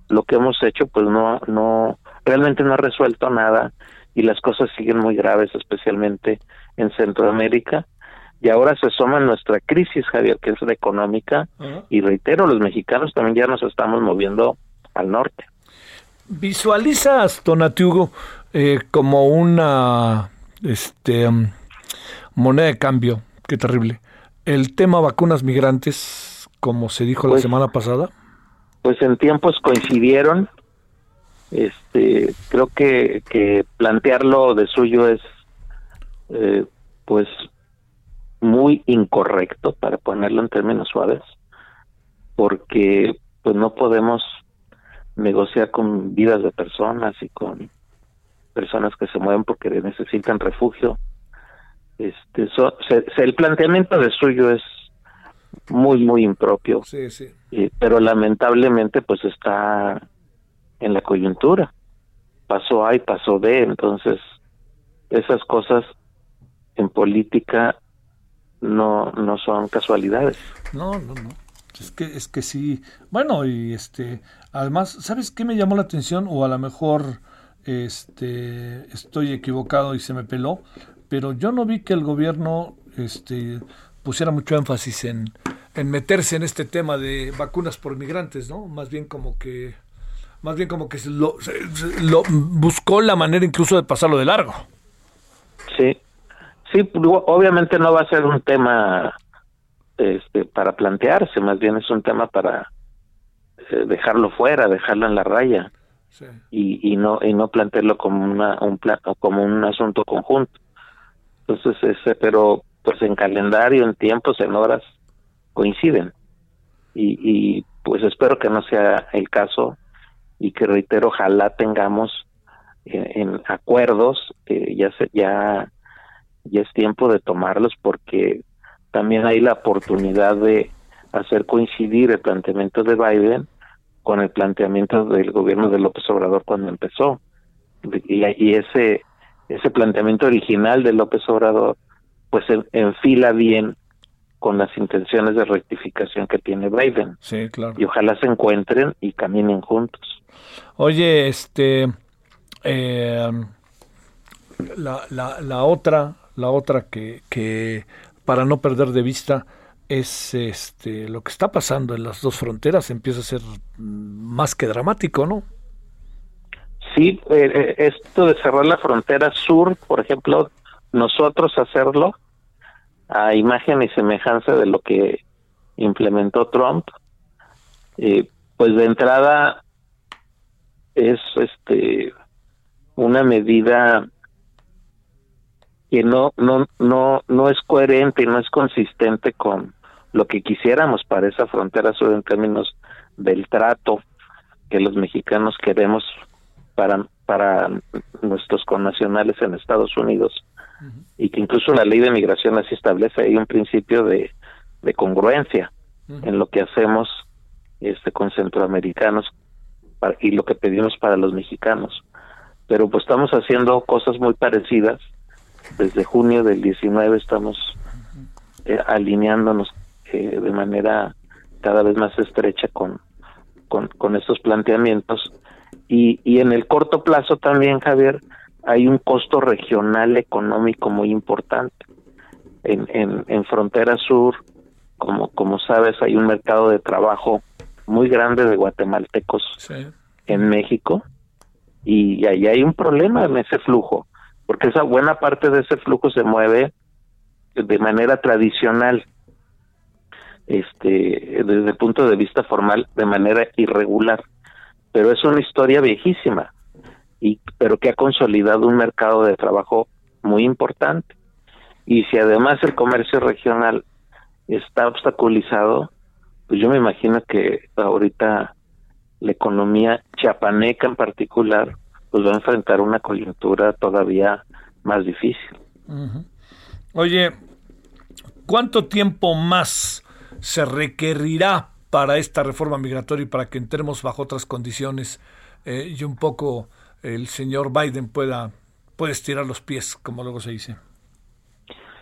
[SPEAKER 6] lo que hemos hecho, pues no, no, realmente no ha resuelto nada y las cosas siguen muy graves, especialmente en Centroamérica. Y ahora se suma nuestra crisis, Javier, que es la económica, y reitero, los mexicanos también ya nos estamos moviendo al norte.
[SPEAKER 1] ¿Visualizas, Donatiugo, eh, como una este, um, moneda de cambio? Qué terrible. ¿El tema vacunas migrantes, como se dijo la pues semana pasada?
[SPEAKER 6] Pues en tiempos coincidieron, este creo que, que plantearlo de suyo es eh, pues muy incorrecto, para ponerlo en términos suaves, porque pues no podemos negociar con vidas de personas y con personas que se mueven porque necesitan refugio. Este, el planteamiento de suyo es muy muy impropio,
[SPEAKER 1] sí, sí.
[SPEAKER 6] pero lamentablemente pues está en la coyuntura. Pasó A y pasó B, entonces esas cosas en política no no son casualidades.
[SPEAKER 1] No, no, no. Es que es que sí. Bueno, y este además, ¿sabes qué me llamó la atención o a lo mejor este estoy equivocado y se me peló, pero yo no vi que el gobierno este pusiera mucho énfasis en, en meterse en este tema de vacunas por migrantes, ¿no? Más bien como que más bien como que lo, lo buscó la manera incluso de pasarlo de largo.
[SPEAKER 6] Sí, sí, obviamente no va a ser un tema este, para plantearse, más bien es un tema para eh, dejarlo fuera, dejarlo en la raya. Y, y no y no plantearlo como una un plan, como un asunto conjunto. Entonces, ese, pero pues en calendario, en tiempos, en horas coinciden. Y, y pues espero que no sea el caso y que reitero ojalá tengamos eh, en, acuerdos eh, ya se, ya ya es tiempo de tomarlos porque también hay la oportunidad de hacer coincidir el planteamiento de Biden con el planteamiento del gobierno de López Obrador cuando empezó. Y, y ese, ese planteamiento original de López Obrador pues enfila bien con las intenciones de rectificación que tiene Biden.
[SPEAKER 1] Sí, claro.
[SPEAKER 6] Y ojalá se encuentren y caminen juntos.
[SPEAKER 1] Oye, este, eh, la, la, la otra, la otra que, que para no perder de vista es este lo que está pasando en las dos fronteras empieza a ser más que dramático, ¿no?
[SPEAKER 6] Sí, eh, eh, esto de cerrar la frontera sur, por ejemplo, nosotros hacerlo a imagen y semejanza de lo que implementó Trump, eh, pues de entrada es este una medida que no no no no es coherente y no es consistente con lo que quisiéramos para esa frontera sur en términos del trato que los mexicanos queremos para para nuestros connacionales en Estados Unidos. Y que incluso la ley de migración así establece hay un principio de, de congruencia en lo que hacemos este con centroamericanos y lo que pedimos para los mexicanos pero pues estamos haciendo cosas muy parecidas desde junio del 19 estamos eh, alineándonos eh, de manera cada vez más estrecha con, con, estos planteamientos. Y, y en el corto plazo también, Javier, hay un costo regional económico muy importante. En, en, en frontera sur, como, como sabes, hay un mercado de trabajo muy grande de guatemaltecos en México y ahí hay un problema en ese flujo porque esa buena parte de ese flujo se mueve de manera tradicional, este, desde el punto de vista formal, de manera irregular, pero es una historia viejísima, y, pero que ha consolidado un mercado de trabajo muy importante. Y si además el comercio regional está obstaculizado, pues yo me imagino que ahorita la economía chiapaneca en particular pues va a enfrentar una coyuntura todavía más difícil.
[SPEAKER 1] Oye, ¿cuánto tiempo más se requerirá para esta reforma migratoria y para que entremos bajo otras condiciones eh, y un poco el señor Biden pueda, pueda estirar los pies, como luego se dice?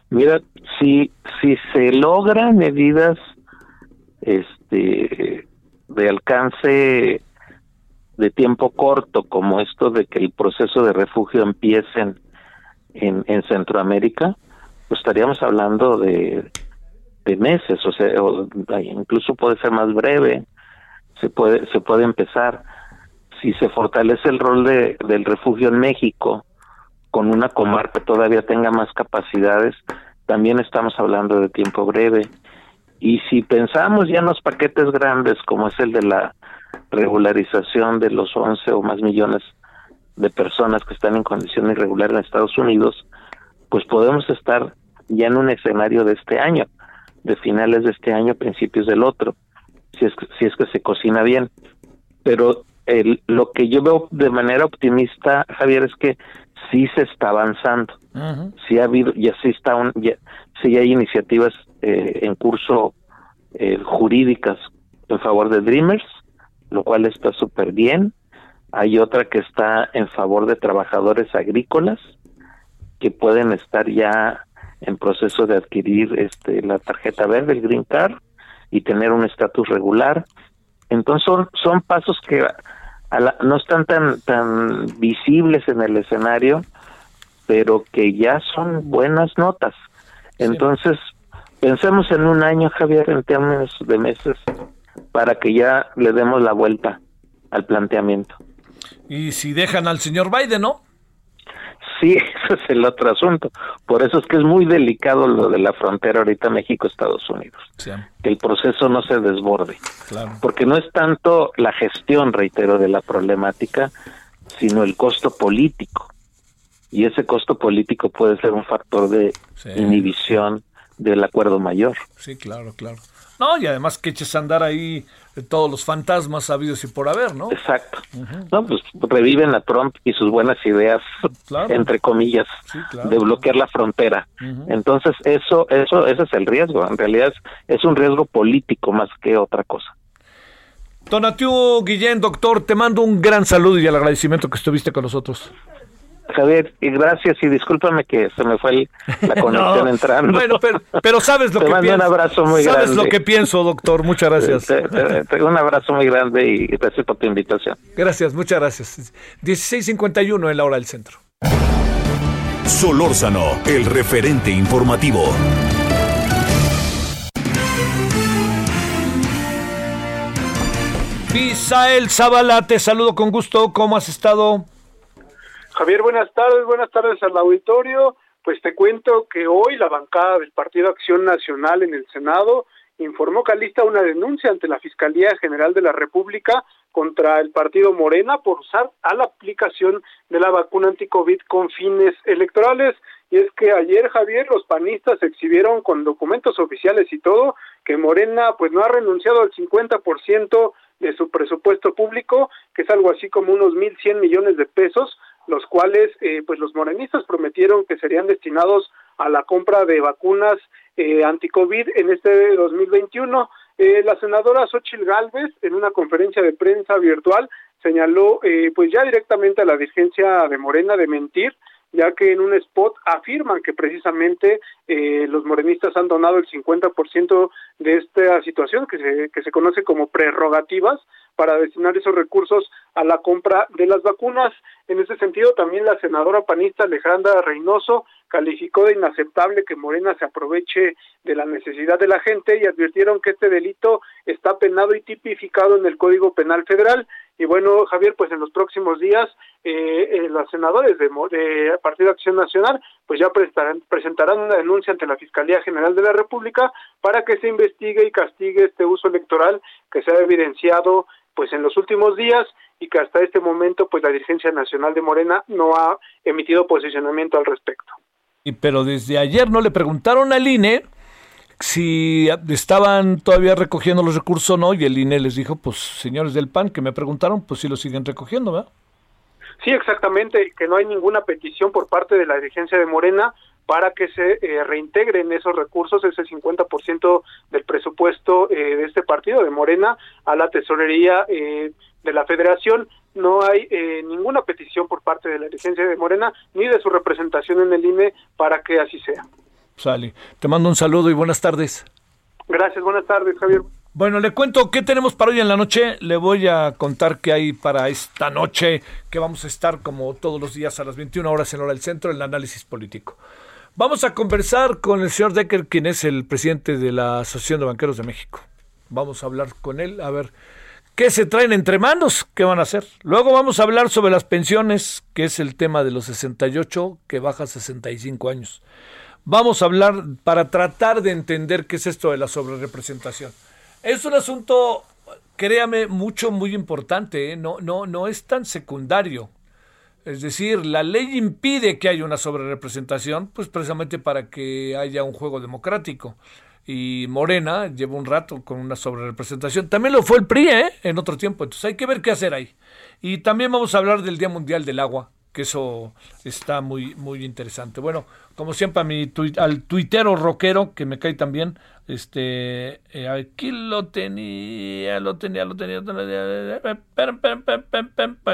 [SPEAKER 6] Mira, si, si se logran medidas este de alcance de tiempo corto como esto de que el proceso de refugio empiece en, en, Centroamérica, pues estaríamos hablando de, de meses, o sea, incluso puede ser más breve, se puede, se puede empezar. Si se fortalece el rol de, del refugio en México, con una comarca que todavía tenga más capacidades, también estamos hablando de tiempo breve. Y si pensamos ya en los paquetes grandes, como es el de la regularización de los 11 o más millones de personas que están en condición irregular en Estados Unidos, pues podemos estar ya en un escenario de este año, de finales de este año, principios del otro, si es que, si es que se cocina bien. Pero el, lo que yo veo de manera optimista, Javier, es que sí se está avanzando. Sí ha habido, ya sí está un, ya, sí hay iniciativas eh, en curso eh, jurídicas en favor de Dreamers, lo cual está súper bien. Hay otra que está en favor de trabajadores agrícolas que pueden estar ya en proceso de adquirir este la tarjeta verde, el Green Card y tener un estatus regular. Entonces son, son pasos que no están tan tan visibles en el escenario, pero que ya son buenas notas. Entonces, pensemos en un año, Javier, en términos de meses, para que ya le demos la vuelta al planteamiento.
[SPEAKER 1] Y si dejan al señor Biden, ¿no?
[SPEAKER 6] Sí, <laughs> ese es el otro asunto. Por eso es que es muy delicado lo de la frontera ahorita México-Estados Unidos. Que el proceso no se desborde. Porque no es tanto la gestión, reitero, de la problemática, sino el costo político. Y ese costo político puede ser un factor de inhibición del acuerdo mayor.
[SPEAKER 1] Sí, claro, claro. No, y además que eches a andar ahí todos los fantasmas habidos y por haber, ¿no?
[SPEAKER 6] Exacto. No, pues reviven a Trump y sus buenas ideas, entre comillas, de bloquear la frontera. Entonces, eso, eso, ese es el riesgo. En realidad es, un riesgo político más que otra cosa.
[SPEAKER 1] Donatiu Guillén, doctor, te mando un gran saludo y el agradecimiento que estuviste con nosotros.
[SPEAKER 6] Javier, y gracias y discúlpame que se me fue la <laughs> conexión entrando.
[SPEAKER 1] Bueno, pero, sabes lo que pienso.
[SPEAKER 6] un abrazo muy
[SPEAKER 1] sabes lo que pienso, doctor. Muchas gracias.
[SPEAKER 6] un abrazo muy grande y gracias por tu invitación.
[SPEAKER 1] Gracias, muchas gracias. 16.51 en la hora del centro.
[SPEAKER 2] Solórzano, el referente informativo.
[SPEAKER 1] Misael Zavala, te saludo con gusto. ¿Cómo has estado?
[SPEAKER 7] Javier, buenas tardes, buenas tardes al auditorio. Pues te cuento que hoy la bancada del Partido Acción Nacional en el Senado informó que alista una denuncia ante la Fiscalía General de la República contra el partido Morena por usar a la aplicación de la vacuna anticovid con fines electorales. Y es que ayer, Javier, los panistas exhibieron con documentos oficiales y todo que Morena pues no ha renunciado al 50% de su presupuesto público, que es algo así como unos 1.100 millones de pesos, los cuales eh, pues los morenistas prometieron que serían destinados a la compra de vacunas eh, anticovid en este 2021. Eh, la senadora Xochil Gálvez en una conferencia de prensa virtual señaló eh, pues ya directamente a la dirigencia de Morena de mentir ya que en un spot afirman que precisamente eh, los morenistas han donado el 50% de esta situación que se, que se conoce como prerrogativas para destinar esos recursos a la compra de las vacunas. En ese sentido, también la senadora panista Alejandra Reynoso calificó de inaceptable que Morena se aproveche de la necesidad de la gente y advirtieron que este delito está penado y tipificado en el Código Penal Federal. Y bueno, Javier, pues en los próximos días eh, eh los senadores de, de Partido Acción Nacional pues ya presentarán, una denuncia ante la Fiscalía General de la República para que se investigue y castigue este uso electoral que se ha evidenciado pues en los últimos días y que hasta este momento pues la dirigencia nacional de Morena no ha emitido posicionamiento al respecto.
[SPEAKER 1] Y pero desde ayer no le preguntaron al INE si estaban todavía recogiendo los recursos o no y el INE les dijo, pues señores del PAN que me preguntaron, pues si lo siguen recogiendo, ¿verdad?
[SPEAKER 7] Sí, exactamente, que no hay ninguna petición por parte de la dirigencia de Morena para que se eh, reintegren esos recursos, ese 50% del presupuesto eh, de este partido, de Morena, a la tesorería eh, de la federación. No hay ninguna petición por parte de la dirigencia de Morena ni de su representación en el INE para que así sea.
[SPEAKER 1] Sale. Te mando un saludo y buenas tardes.
[SPEAKER 7] Gracias, buenas tardes, Javier.
[SPEAKER 1] Bueno, le cuento qué tenemos para hoy en la noche. Le voy a contar qué hay para esta noche, que vamos a estar como todos los días a las 21 horas en hora del centro, en el análisis político. Vamos a conversar con el señor Decker, quien es el presidente de la Asociación de Banqueros de México. Vamos a hablar con él, a ver qué se traen entre manos, qué van a hacer. Luego vamos a hablar sobre las pensiones, que es el tema de los 68, que baja a 65 años. Vamos a hablar para tratar de entender qué es esto de la sobrerepresentación. Es un asunto, créame, mucho, muy importante, ¿eh? no, no, no es tan secundario. Es decir, la ley impide que haya una sobrerepresentación, pues precisamente para que haya un juego democrático. Y Morena lleva un rato con una sobrerepresentación. También lo fue el PRI, ¿eh? En otro tiempo. Entonces hay que ver qué hacer ahí. Y también vamos a hablar del Día Mundial del Agua, que eso está muy, muy interesante. Bueno, como siempre, a mi al tuitero rockero, que me cae también, este, eh, aquí lo tenía, lo tenía, lo tenía,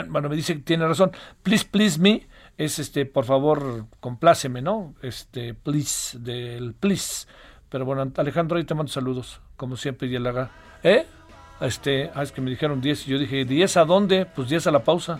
[SPEAKER 1] bueno, me dice que tiene razón, please, please me, es este, por favor, compláceme, ¿no? Este, please, del please. Pero bueno, Alejandro, ahí te mando saludos, como siempre, y el haga. ¿Eh? Este, ah, es que me dijeron 10 y yo dije, ¿10 a dónde? Pues 10 a la pausa.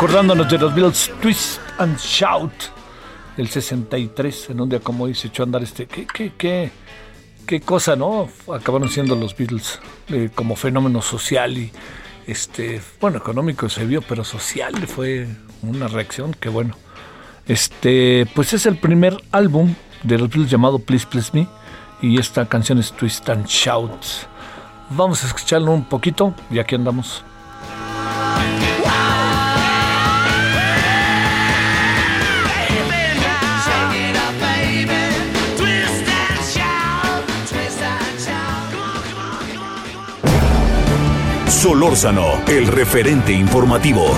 [SPEAKER 1] Acordándonos de los Beatles Twist and Shout del 63, en un día como hoy se echó a andar este, qué, qué, qué, qué cosa, ¿no? Acabaron siendo los Beatles eh, como fenómeno social y este, bueno, económico se vio, pero social fue una reacción que bueno. Este, pues es el primer álbum de los Beatles llamado Please Please Me y esta canción es Twist and Shout. Vamos a escucharlo un poquito y aquí andamos.
[SPEAKER 2] Solórzano, el referente informativo.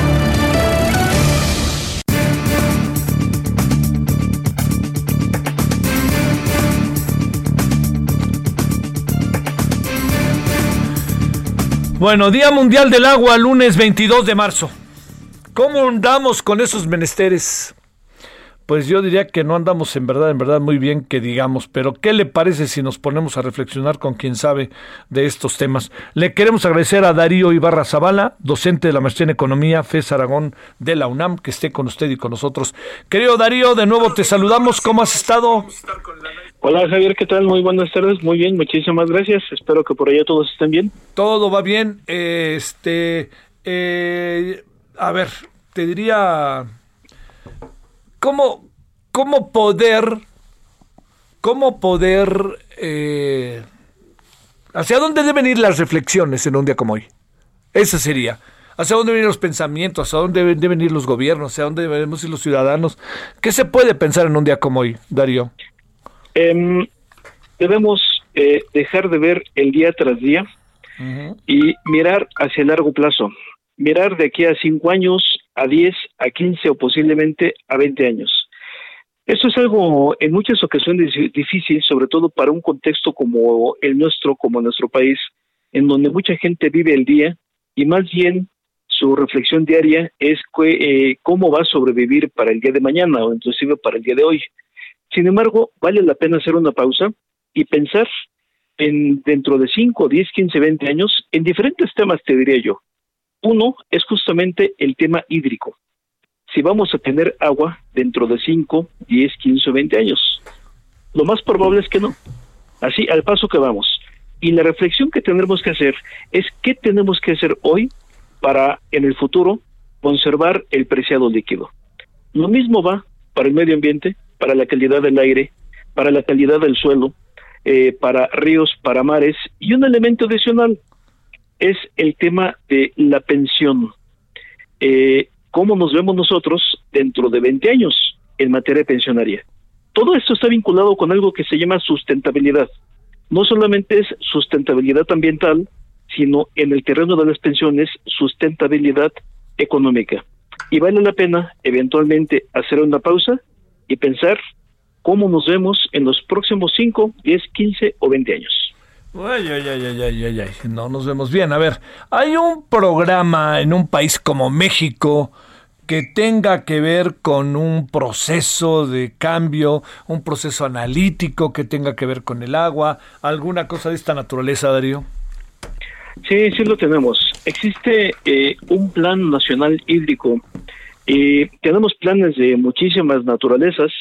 [SPEAKER 1] Bueno, Día Mundial del Agua, lunes 22 de marzo. ¿Cómo andamos con esos menesteres? Pues yo diría que no andamos en verdad, en verdad muy bien que digamos, pero ¿qué le parece si nos ponemos a reflexionar con quien sabe de estos temas? Le queremos agradecer a Darío Ibarra Zavala, docente de la maestría en Economía, FES Aragón de la UNAM, que esté con usted y con nosotros. Querido Darío, de nuevo te saludamos, ¿cómo has estado?
[SPEAKER 8] Hola Javier, ¿qué tal? Muy buenas tardes, muy bien, muchísimas gracias, espero que por allá todos estén bien.
[SPEAKER 1] Todo va bien, este, eh, a ver, te diría ¿Cómo, cómo poder, cómo poder, eh, hacia dónde deben ir las reflexiones en un día como hoy? Esa sería. ¿Hacia dónde deben ir los pensamientos? ¿Hacia dónde deben, ir los gobiernos? ¿Hacia dónde debemos ir los ciudadanos? ¿Qué se puede pensar en un día como hoy, Darío?
[SPEAKER 8] Em, debemos eh, dejar de ver el día tras día y mirar hacia el largo plazo. Mirar de aquí a cinco años, a 10, a 15 o posiblemente a 20 años. Eso es algo en muchas ocasiones difícil, sobre todo para un contexto como el nuestro, como nuestro país, en donde mucha gente vive el día y más bien su reflexión diaria es eh, cómo va a sobrevivir para el día de mañana o inclusive para el día de hoy. Sin embargo, vale la pena hacer una pausa y pensar en dentro de 5, 10, 15, 20 años en diferentes temas, te diría yo. Uno es justamente el tema hídrico. Si vamos a tener agua dentro de 5, 10, 15 o 20 años. Lo más probable es que no. Así, al paso que vamos. Y la reflexión que tenemos que hacer es qué tenemos que hacer hoy para en el futuro conservar el preciado líquido. Lo mismo va para el medio ambiente, para la calidad del aire, para la calidad del suelo, eh, para ríos, para mares, y un elemento adicional es el tema de la pensión. Eh, ¿Cómo nos vemos nosotros dentro de 20 años en materia pensionaria? Todo esto está vinculado con algo que se llama sustentabilidad. No solamente es sustentabilidad ambiental, sino en el terreno de las pensiones, sustentabilidad económica. Y vale la pena eventualmente hacer una pausa y pensar cómo nos vemos en los próximos 5, 10, 15 o 20 años.
[SPEAKER 1] Ay, ay, ay, ay, ay, ay, no nos vemos bien. A ver, hay un programa en un país como México que tenga que ver con un proceso de cambio, un proceso analítico que tenga que ver con el agua, alguna cosa de esta naturaleza, Darío.
[SPEAKER 8] Sí, sí lo tenemos. Existe eh, un plan nacional hídrico y tenemos planes de muchísimas naturalezas,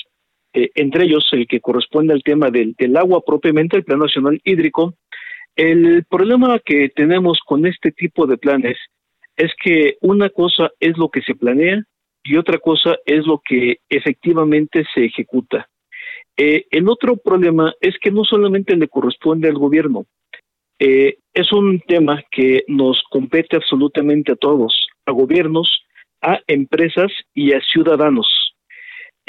[SPEAKER 8] eh, entre ellos el que corresponde al tema del, agua propiamente, el Plan Nacional Hídrico. El problema que tenemos con este tipo de planes es que una cosa es lo que se planea y otra cosa es lo que efectivamente se ejecuta. Eh, el otro problema es que no solamente le corresponde al gobierno, eh, es un tema que nos compete absolutamente a todos, a gobiernos, a empresas y a ciudadanos.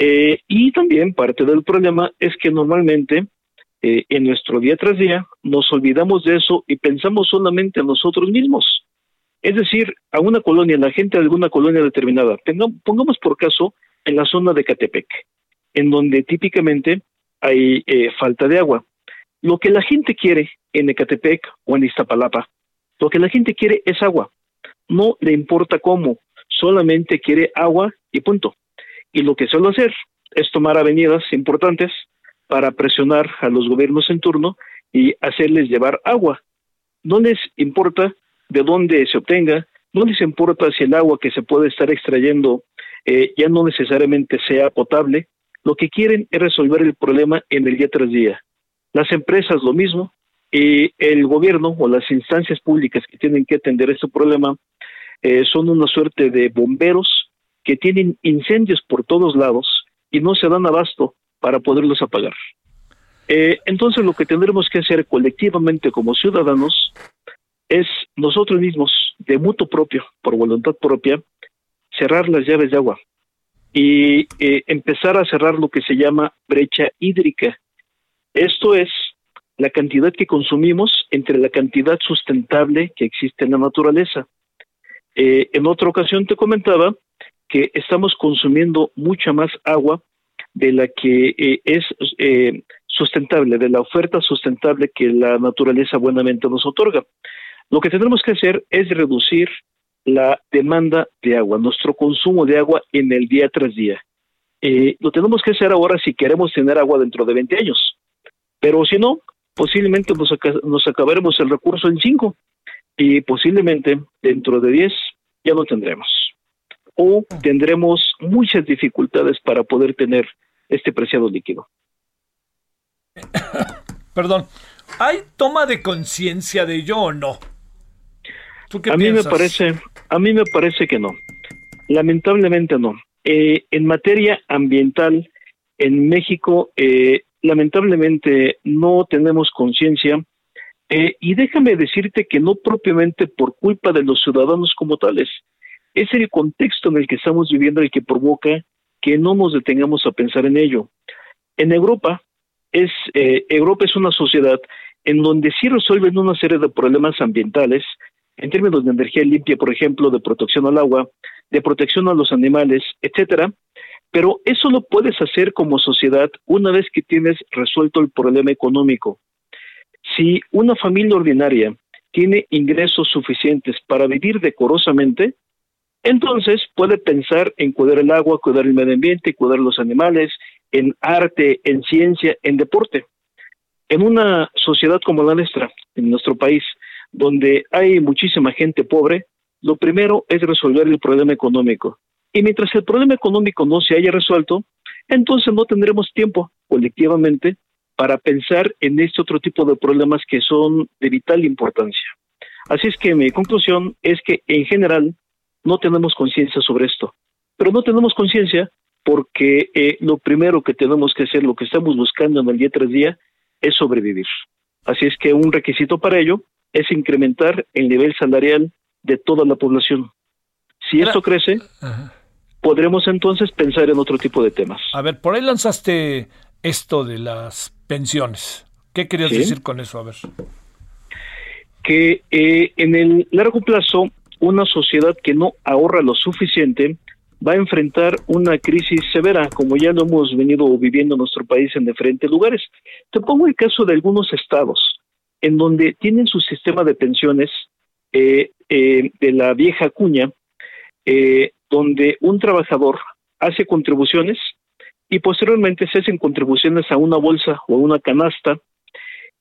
[SPEAKER 8] Eh, y también parte del problema es que normalmente eh, en nuestro día tras día nos olvidamos de eso y pensamos solamente en nosotros mismos. Es decir, a una colonia, la gente de alguna colonia determinada, pongamos por caso en la zona de Catepec, en donde típicamente hay falta de agua. Lo que la gente quiere en Ecatepec o en Iztapalapa, lo que la gente quiere es agua. No le importa cómo, solamente quiere agua y punto. Y lo que suele hacer es tomar avenidas importantes para presionar a los gobiernos en turno y hacerles llevar agua. No les importa de dónde se obtenga, no les importa si el agua que se puede estar extrayendo eh, ya no necesariamente sea potable, lo que quieren es resolver el problema en el día tras día. Las empresas lo mismo, y el gobierno o las instancias públicas que tienen que atender este problema eh, son una suerte de bomberos que tienen incendios por todos lados y no se dan abasto para poderlos apagar. Eh, entonces lo que tendremos que hacer colectivamente como ciudadanos es nosotros mismos, de mutuo propio, por voluntad propia, cerrar las llaves de agua y eh, empezar a cerrar lo que se llama brecha hídrica, esto es la cantidad que consumimos entre la cantidad sustentable que existe en la naturaleza. Eh, en otra ocasión te comentaba que estamos consumiendo mucha más agua de la que eh, es eh, sustentable, de la oferta sustentable que la naturaleza buenamente nos otorga. Lo que tenemos que hacer es reducir la demanda de agua, nuestro consumo de agua en el día tras día. lo tenemos que hacer ahora si queremos tener agua dentro de 20 años. Pero si no, posiblemente nos, nos acabaremos el recurso en 5 y posiblemente dentro de 10 ya no tendremos. O tendremos muchas dificultades para poder tener este preciado líquido. <laughs>
[SPEAKER 1] Perdón, ¿hay toma de conciencia de ello o no?
[SPEAKER 8] a mí me parece, a mí me parece que no. Lamentablemente no. Eh, en materia ambiental, en México eh, lamentablemente no tenemos conciencia eh, y déjame decirte que no propiamente por culpa de los ciudadanos como tales, es el contexto en el que estamos viviendo el que provoca que no nos detengamos a pensar en ello. En Europa es eh, Europa es una sociedad en donde sí resuelven una serie de problemas ambientales en términos de energía limpia, por ejemplo, de protección al agua, de protección a los animales, etcétera, pero eso lo puedes hacer como sociedad una vez que tienes resuelto el problema económico. Si una familia ordinaria tiene ingresos suficientes para vivir decorosamente, entonces puede pensar en cuidar el agua, cuidar el medio ambiente, cuidar los animales, en arte, en ciencia, en deporte. En una sociedad como la nuestra, en nuestro país, donde hay muchísima gente pobre, lo primero es resolver el problema económico. Y mientras el problema económico no se haya resuelto, entonces no tendremos tiempo colectivamente para pensar en este otro tipo de problemas que son de vital importancia. Así es que mi conclusión es que en general no tenemos conciencia sobre esto, pero no tenemos conciencia porque eh, lo primero que tenemos que hacer, lo que estamos buscando en el día tras día, es sobrevivir. Así es que un requisito para ello es incrementar el nivel salarial de toda la población. Si esto crece, podremos entonces pensar en otro tipo de temas.
[SPEAKER 1] A ver, por ahí lanzaste esto de las pensiones. ¿Qué querías decir con eso? A ver.
[SPEAKER 8] Que eh, en el largo plazo, una sociedad que no ahorra lo suficiente va a enfrentar una crisis severa, como ya lo hemos venido viviendo en nuestro país en diferentes lugares. Te pongo el caso de algunos estados, en donde tienen su sistema de pensiones eh, eh, de la vieja cuña, eh, donde un trabajador hace contribuciones y posteriormente se hacen contribuciones a una bolsa o a una canasta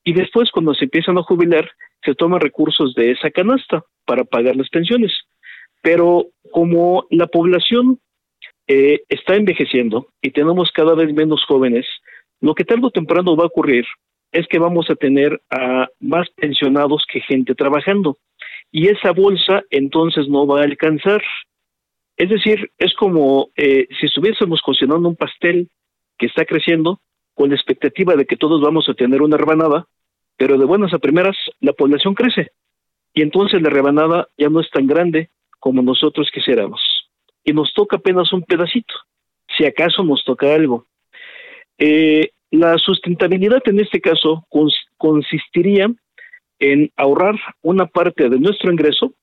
[SPEAKER 8] y después cuando se empiezan a jubilar se toman recursos de esa canasta para pagar las pensiones. Pero como la población eh, está envejeciendo y tenemos cada vez menos jóvenes, lo que tarde o temprano va a ocurrir es que vamos a tener a más pensionados que gente trabajando. Y esa bolsa entonces no va a alcanzar. Es decir, es como eh, si estuviésemos cocinando un pastel que está creciendo con la expectativa de que todos vamos a tener una rebanada, pero de buenas a primeras la población crece y entonces la rebanada ya no es tan grande como nosotros quisiéramos. Y nos toca apenas un pedacito, si acaso nos toca algo. Eh, la sustentabilidad en este caso consistiría en ahorrar una parte de nuestro ingreso,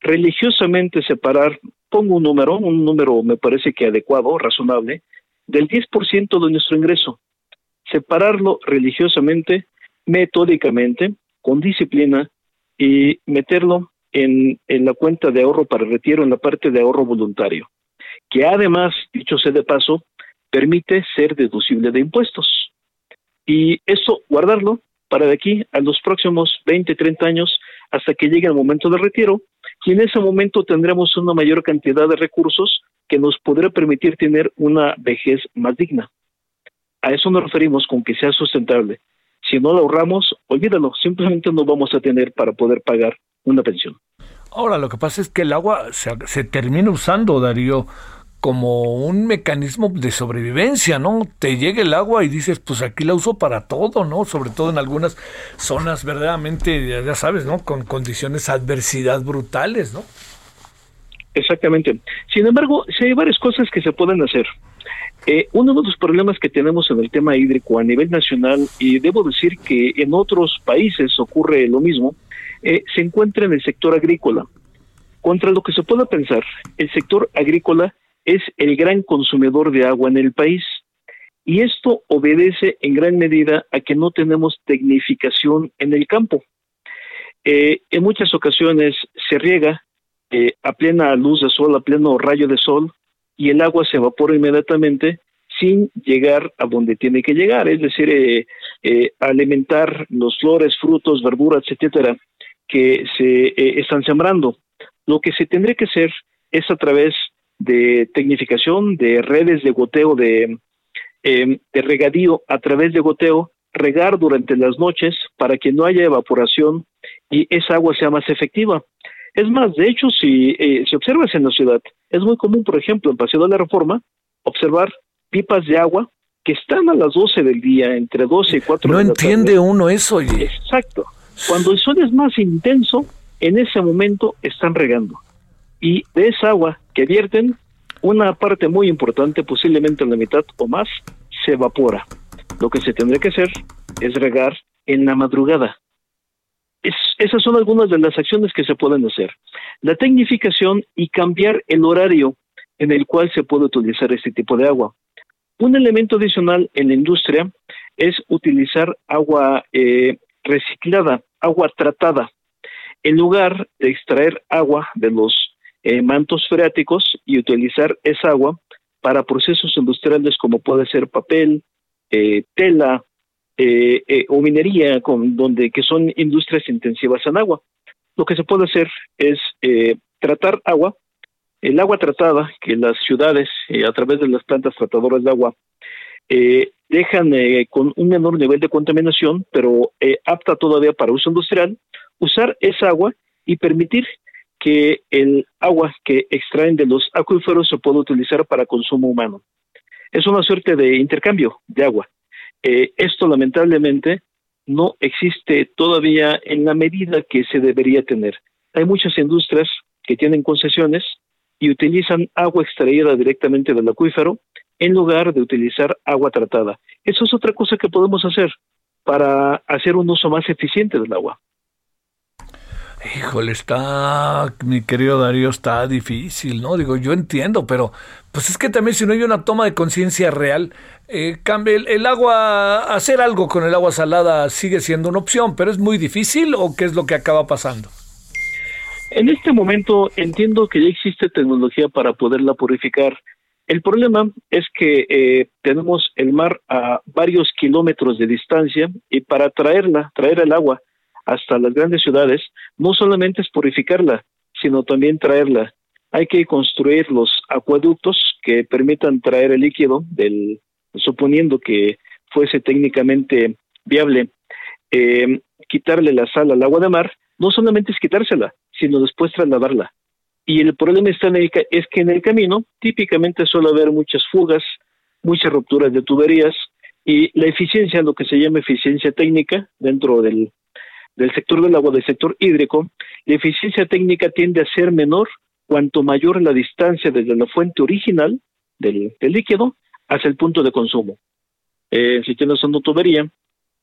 [SPEAKER 8] religiosamente separar, pongo un número, un número me parece que adecuado, razonable, del 10% de nuestro ingreso, separarlo religiosamente, metódicamente, con disciplina y meterlo en, la cuenta de ahorro para retiro, en la parte de ahorro voluntario, que además, dicho sea de paso, permite ser deducible de impuestos. Y eso, guardarlo para de aquí a los próximos 20, 30 años, hasta que llegue el momento de retiro, y en ese momento tendremos una mayor cantidad de recursos que nos podrá permitir tener una vejez más digna. A eso nos referimos con que sea sustentable. Si no lo ahorramos, olvídalo, simplemente no vamos a tener para poder pagar una pensión.
[SPEAKER 1] Ahora, lo que pasa es que el agua se, termina usando, Darío, como un mecanismo de sobrevivencia, ¿no? Te llega el agua y dices, pues aquí la uso para todo, ¿no? Sobre todo en algunas zonas verdaderamente, ya sabes, ¿no? Con condiciones adversidad brutales, ¿no?
[SPEAKER 8] Exactamente. Sin embargo, sí hay varias cosas que se pueden hacer. Eh, uno de los problemas que tenemos en el tema hídrico a nivel nacional, y debo decir que en otros países ocurre lo mismo, eh, se encuentra en el sector agrícola. Contra lo que se pueda pensar, el sector agrícola es el gran consumidor de agua en el país y esto obedece en gran medida a que no tenemos tecnificación en el campo. Eh, en muchas ocasiones se riega a plena luz de sol, a pleno rayo de sol, y el agua se evapora inmediatamente sin llegar a donde tiene que llegar, es decir, alimentar los flores, frutos, verduras, etcétera, que se eh, están sembrando. Lo que se tendría que hacer es a través de tecnificación, de redes de goteo, em, de regadío a través de goteo, regar durante las noches para que no haya evaporación y esa agua sea más efectiva. Es más, de hecho, si, eh, si observas en la ciudad, es muy común, por ejemplo, en Paseo de la Reforma, observar pipas de agua que están a las 12 del día, entre 12 y 4
[SPEAKER 1] No entiende uno eso, oye.
[SPEAKER 8] Exacto. Cuando el sol es más intenso, en ese momento están regando. Y de esa agua que vierten, una parte muy importante, posiblemente la mitad o más, se evapora. Lo que se tendría que hacer es regar en la madrugada. Esas son algunas de las acciones que se pueden hacer. La tecnificación y cambiar el horario en el cual se puede utilizar este tipo de agua. Un elemento adicional en la industria es utilizar agua eh, reciclada, agua tratada, en lugar de extraer agua de los eh, mantos freáticos y utilizar esa agua para procesos industriales como puede ser papel, eh, tela eh, o minería, con, donde que son industrias intensivas en agua. Lo que se puede hacer es tratar agua, el agua tratada que las ciudades a través de las plantas tratadoras de agua eh, dejan eh, con un menor nivel de contaminación, pero eh, apta todavía para uso industrial, usar esa agua y permitir que el agua que extraen de los acuíferos se pueda utilizar para consumo humano. Es una suerte de intercambio de agua. Eh, esto lamentablemente no existe todavía en la medida que se debería tener. Hay muchas industrias que tienen concesiones y utilizan agua extraída directamente del acuífero en lugar de utilizar agua tratada. Eso es otra cosa que podemos hacer para hacer un uso más eficiente del agua.
[SPEAKER 1] Híjole, está, mi querido Darío, está difícil, ¿no? Digo, yo entiendo, pero pues es que también si no hay una toma de conciencia real, eh, cambia el, agua, hacer algo con el agua salada sigue siendo una opción, pero es muy difícil o qué es lo que acaba pasando?
[SPEAKER 8] En este momento entiendo que ya existe tecnología para poderla purificar. El problema es que eh, tenemos el mar a varios kilómetros de distancia y para traerla, traer el agua hasta las grandes ciudades, no solamente es purificarla, sino también traerla. Hay que construir los acueductos que permitan traer el líquido, del, suponiendo que fuese técnicamente viable, eh, quitarle la sal al agua de mar, no solamente es quitársela, sino después trasladarla. Y el problema está en el, es que en el camino típicamente suele haber muchas fugas, muchas rupturas de tuberías y la eficiencia, lo que se llama eficiencia técnica dentro del, del sector del agua, del sector hídrico, la eficiencia técnica tiende a ser menor cuanto mayor la distancia desde la fuente original del, líquido hacia el punto de consumo. Eh, si tienes una tubería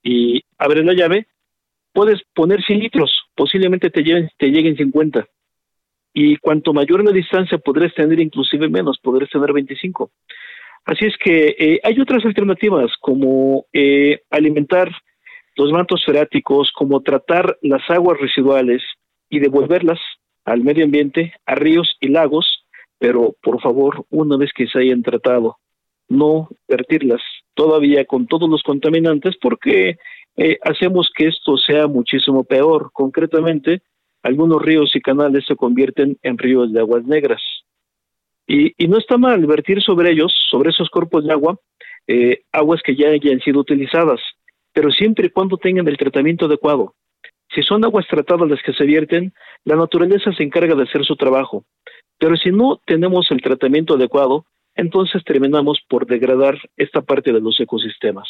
[SPEAKER 8] y abres la llave, puedes poner 100 litros, posiblemente te, lleguen, te lleguen 50. Y cuanto mayor la distancia, podrás tener inclusive menos, podrás tener 25. Así es que eh, hay otras alternativas como eh, alimentar los mantos freáticos, como tratar las aguas residuales y devolverlas al medio ambiente, a ríos y lagos, pero por favor, una vez que se hayan tratado, no vertirlas todavía con todos los contaminantes porque eh, hacemos que esto sea muchísimo peor. Concretamente, algunos ríos y canales se convierten en ríos de aguas negras. Y, no está mal vertir sobre ellos, sobre esos cuerpos de agua, eh, aguas que ya hayan sido utilizadas, pero siempre y cuando tengan el tratamiento adecuado. Si son aguas tratadas las que se vierten, la naturaleza se encarga de hacer su trabajo. Pero si no tenemos el tratamiento adecuado, entonces terminamos por degradar esta parte de los ecosistemas.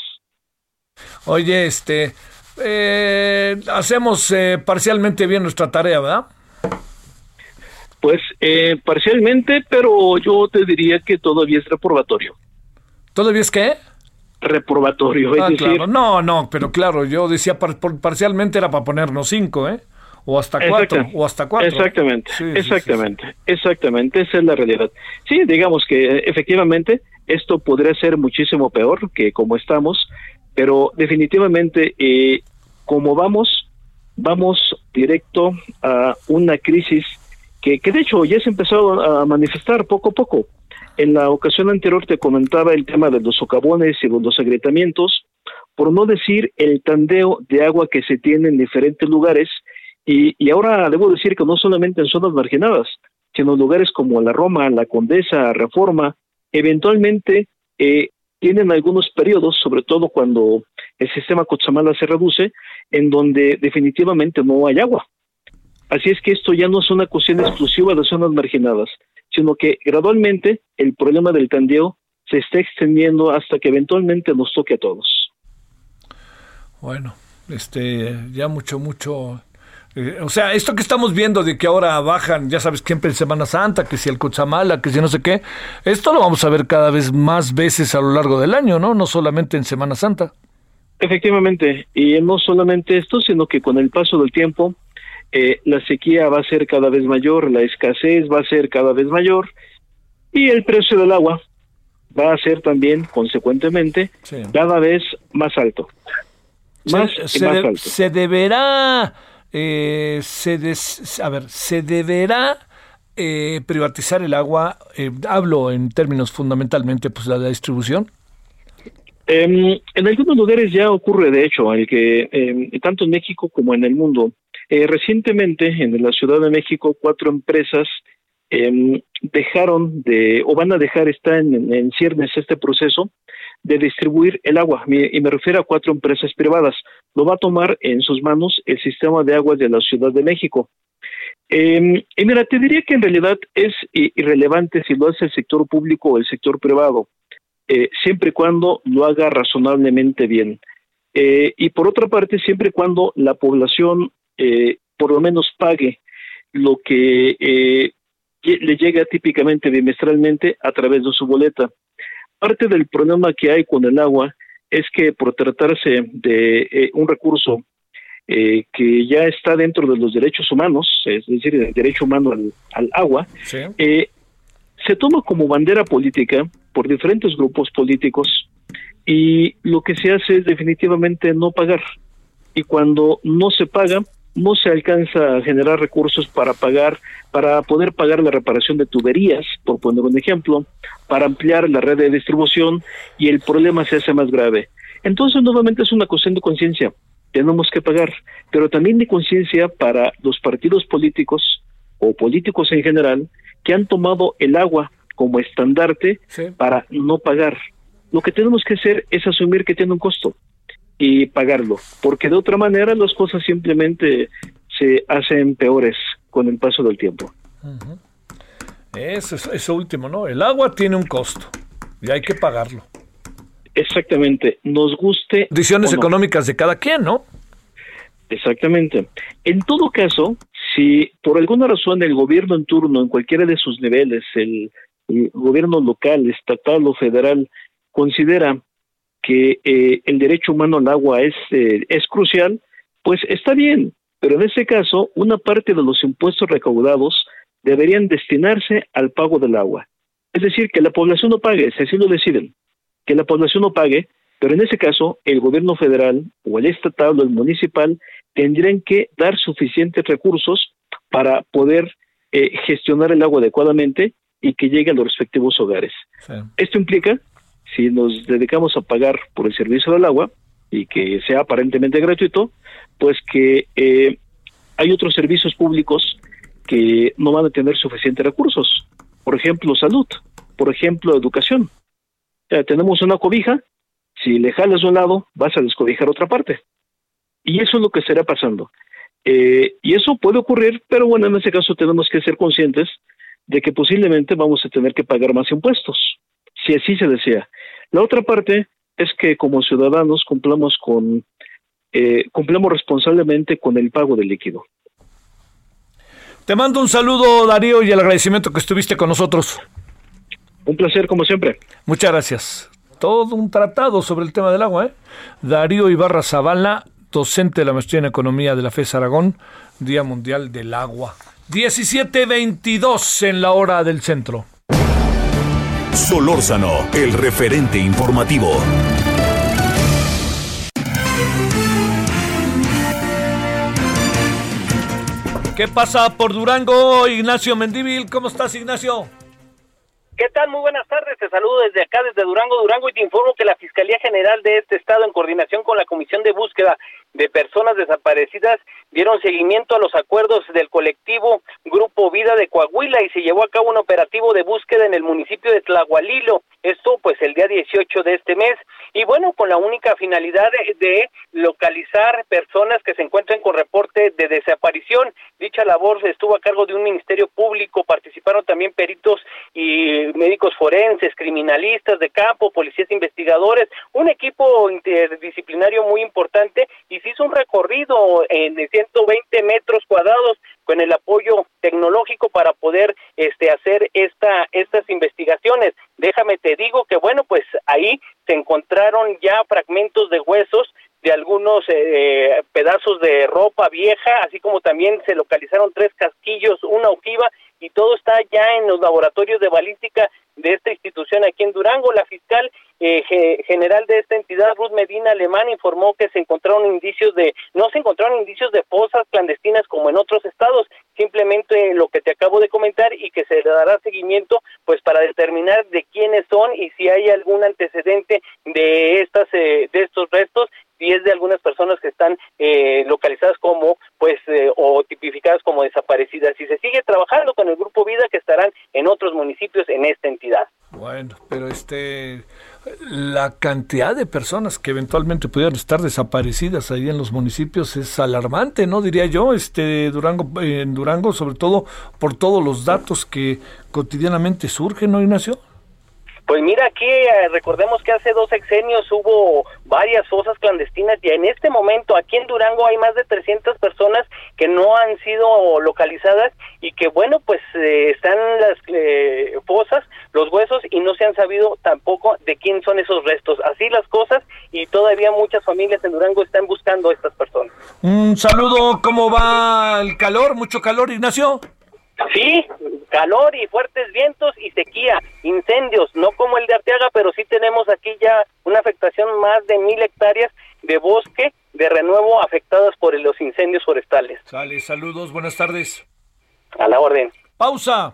[SPEAKER 1] Oye, este, eh, hacemos eh, parcialmente bien nuestra tarea, ¿verdad?
[SPEAKER 8] Pues eh, parcialmente, pero yo te diría que todavía es reprobatorio.
[SPEAKER 1] ¿Todavía es qué?
[SPEAKER 8] Reprobatorio.
[SPEAKER 1] Ah, claro. No, no, pero claro, yo decía parcialmente era para ponernos cinco, ¿eh? O hasta cuatro, o hasta cuatro.
[SPEAKER 8] Exactamente, exactamente, exactamente, esa es la realidad. Sí, digamos que efectivamente esto podría ser muchísimo peor que como estamos, pero definitivamente, eh, como vamos, vamos directo a una crisis que, que de hecho ya se empezado a manifestar poco a poco. En la ocasión anterior te comentaba el tema de los socavones y los agrietamientos, por no decir el tandeo de agua que se tiene en diferentes lugares, y, ahora debo decir que no solamente en zonas marginadas, sino en lugares como la Roma, la Condesa, Reforma, eventualmente eh, tienen algunos periodos, sobre todo cuando el sistema Cochamala se reduce, en donde definitivamente no hay agua. Así es que esto ya no es una cuestión exclusiva de zonas marginadas, sino que gradualmente el problema del tandeo se está extendiendo hasta que eventualmente nos toque a todos.
[SPEAKER 1] Bueno, este, ya mucho, mucho eh, o sea, esto que estamos viendo de que ahora bajan, ya sabes, siempre en Semana Santa, que si el Cochamala, que si no sé qué, esto lo vamos a ver cada vez más veces a lo largo del año, ¿no? No solamente en Semana Santa.
[SPEAKER 8] Efectivamente, y no solamente esto, sino que con el paso del tiempo, eh, la sequía va a ser cada vez mayor, la escasez va a ser cada vez mayor, y el precio del agua va a ser también, consecuentemente, cada vez más alto.
[SPEAKER 1] Más y más alto. Se deberá eh, se a ver, ¿se deberá eh, privatizar el agua? Eh, hablo en términos fundamentalmente pues la, distribución.
[SPEAKER 8] Em, en algunos lugares ya ocurre, de hecho, el que em, tanto en México como en el mundo. Eh, recientemente, en la Ciudad de México, cuatro empresas em, dejaron de, o van a dejar, está en, en ciernes este proceso, de distribuir el agua, y me refiero a cuatro empresas privadas. Lo va a tomar en sus manos el sistema de aguas de la Ciudad de México. Eh, y mira, te diría que en realidad es irrelevante si lo hace el sector público o el sector privado. eh, siempre y cuando lo haga razonablemente bien. Eh, y por otra parte, siempre y cuando la población eh, por lo menos pague lo que le llega típicamente bimestralmente a través de su boleta. Parte del problema que hay con el agua es que por tratarse de un recurso que ya está dentro de los derechos humanos, es decir, el derecho humano al, agua, se toma como bandera política por diferentes grupos políticos y lo que se hace es definitivamente no pagar. Y cuando no se paga, no se alcanza a generar recursos para pagar, para poder pagar la reparación de tuberías, por poner un ejemplo, para ampliar la red de distribución y el problema se hace más grave. Entonces, nuevamente es una cuestión de conciencia. Tenemos que pagar, pero también de conciencia para los partidos políticos o políticos en general que han tomado el agua como estandarte para no pagar. Lo que tenemos que hacer es asumir que tiene un costo y pagarlo, porque de otra manera las cosas simplemente se hacen peores con el paso del tiempo.
[SPEAKER 1] Eso, eso último, ¿no? El agua tiene un costo y hay que pagarlo.
[SPEAKER 8] Exactamente, nos guste.
[SPEAKER 1] Condiciones económicas de cada quien, ¿no?
[SPEAKER 8] Exactamente. En todo caso, si por alguna razón el gobierno en turno, en cualquiera de sus niveles, el, gobierno local, estatal o federal, considera que eh, el derecho humano al agua es, eh, es crucial, pues está bien, pero en ese caso, una parte de los impuestos recaudados deberían destinarse al pago del agua. Es decir, que la población no pague, si así lo deciden, que la población no pague, pero en ese caso, el gobierno federal o el estatal o el municipal tendrían que dar suficientes recursos para poder eh, gestionar el agua adecuadamente y que llegue a los respectivos hogares. Esto implica, si nos dedicamos a pagar por el servicio del agua y que sea aparentemente gratuito, pues que eh, hay otros servicios públicos que no van a tener suficientes recursos. Por ejemplo, salud, por ejemplo, educación. tenemos una cobija, si le jalas un lado, vas a descobijar otra parte. Y eso es lo que estará pasando. Eh, y eso puede ocurrir, pero bueno, en ese caso tenemos que ser conscientes de que posiblemente vamos a tener que pagar más impuestos, si así se desea. La otra parte es que como ciudadanos cumplamos con eh, cumplamos responsablemente con el pago del líquido.
[SPEAKER 1] Te mando un saludo, Darío, y el agradecimiento que estuviste con nosotros.
[SPEAKER 8] Un placer, como siempre.
[SPEAKER 1] Muchas gracias. Todo un tratado sobre el tema del agua, ¿eh? Darío Ibarra Zavala, docente de la maestría en Economía de la FES Aragón, Día Mundial del Agua. 17.22 en la hora del centro.
[SPEAKER 2] Solórzano, el referente informativo.
[SPEAKER 1] ¿Qué pasa por Durango, Ignacio Mendívil? ¿Cómo estás, Ignacio?
[SPEAKER 9] ¿Qué tal? Muy buenas tardes. Te saludo desde acá, desde Durango, Durango, y te informo que la Fiscalía General de este estado, en coordinación con la Comisión de Búsqueda de Personas Desaparecidas, dieron seguimiento a los acuerdos del colectivo Grupo Vida de Coahuila y se llevó a cabo un operativo de búsqueda en el municipio de Tlahualilo. Esto, pues, el día 18 de este mes. Y bueno, con la única finalidad de, localizar personas que se encuentren con reporte de desaparición. Dicha labor estuvo a cargo de un ministerio público. Participaron también peritos y médicos forenses, criminalistas de campo, policías investigadores, un equipo interdisciplinario muy importante y se hizo un recorrido en 120 metros cuadrados con el apoyo tecnológico para poder este hacer esta estas investigaciones. Déjame te digo que bueno, pues ahí se encontraron ya fragmentos de huesos de algunos eh, pedazos de ropa vieja, así como también se localizaron tres casquillos, una ojiva y todo está ya en los laboratorios de balística de esta institución aquí en Durango. La fiscal eh, general de esta entidad, Ruth Medina Alemán, informó que se encontraron indicios de, no se encontraron indicios de fosas clandestinas como en otros estados, simplemente lo que te acabo de comentar y que se le dará seguimiento pues para determinar de quiénes son y si hay algún antecedente de estas eh, de estos restos si es de algunas personas que están eh, localizadas como pues eh, o tipificadas como desaparecidas y se sigue trabajando con el grupo Vida que estarán en otros municipios en esta entidad.
[SPEAKER 1] Bueno, pero este la cantidad de personas que eventualmente pudieran estar desaparecidas ahí en los municipios es alarmante, ¿no? Diría yo, este Durango en Durango sobre todo por todos los datos que cotidianamente surgen, ¿no, Ignacio?
[SPEAKER 9] Pues mira, aquí eh, recordemos que hace dos sexenios hubo varias fosas clandestinas y en este momento aquí en Durango hay más de 300 personas que no han sido localizadas y que bueno, pues eh, están las eh, fosas, los huesos y no se han sabido tampoco de quién son esos restos. Así las cosas y todavía muchas familias en Durango están buscando a estas personas.
[SPEAKER 1] Un saludo, ¿cómo va el calor? ¿Mucho calor, Ignacio?
[SPEAKER 9] Sí, calor y fuertes vientos y sequía, incendios, no como el de Arteaga, pero sí tenemos aquí ya una afectación más de mil hectáreas de bosque de renuevo afectadas por los incendios forestales.
[SPEAKER 1] Sale, saludos, buenas tardes.
[SPEAKER 9] A la orden.
[SPEAKER 1] Pausa.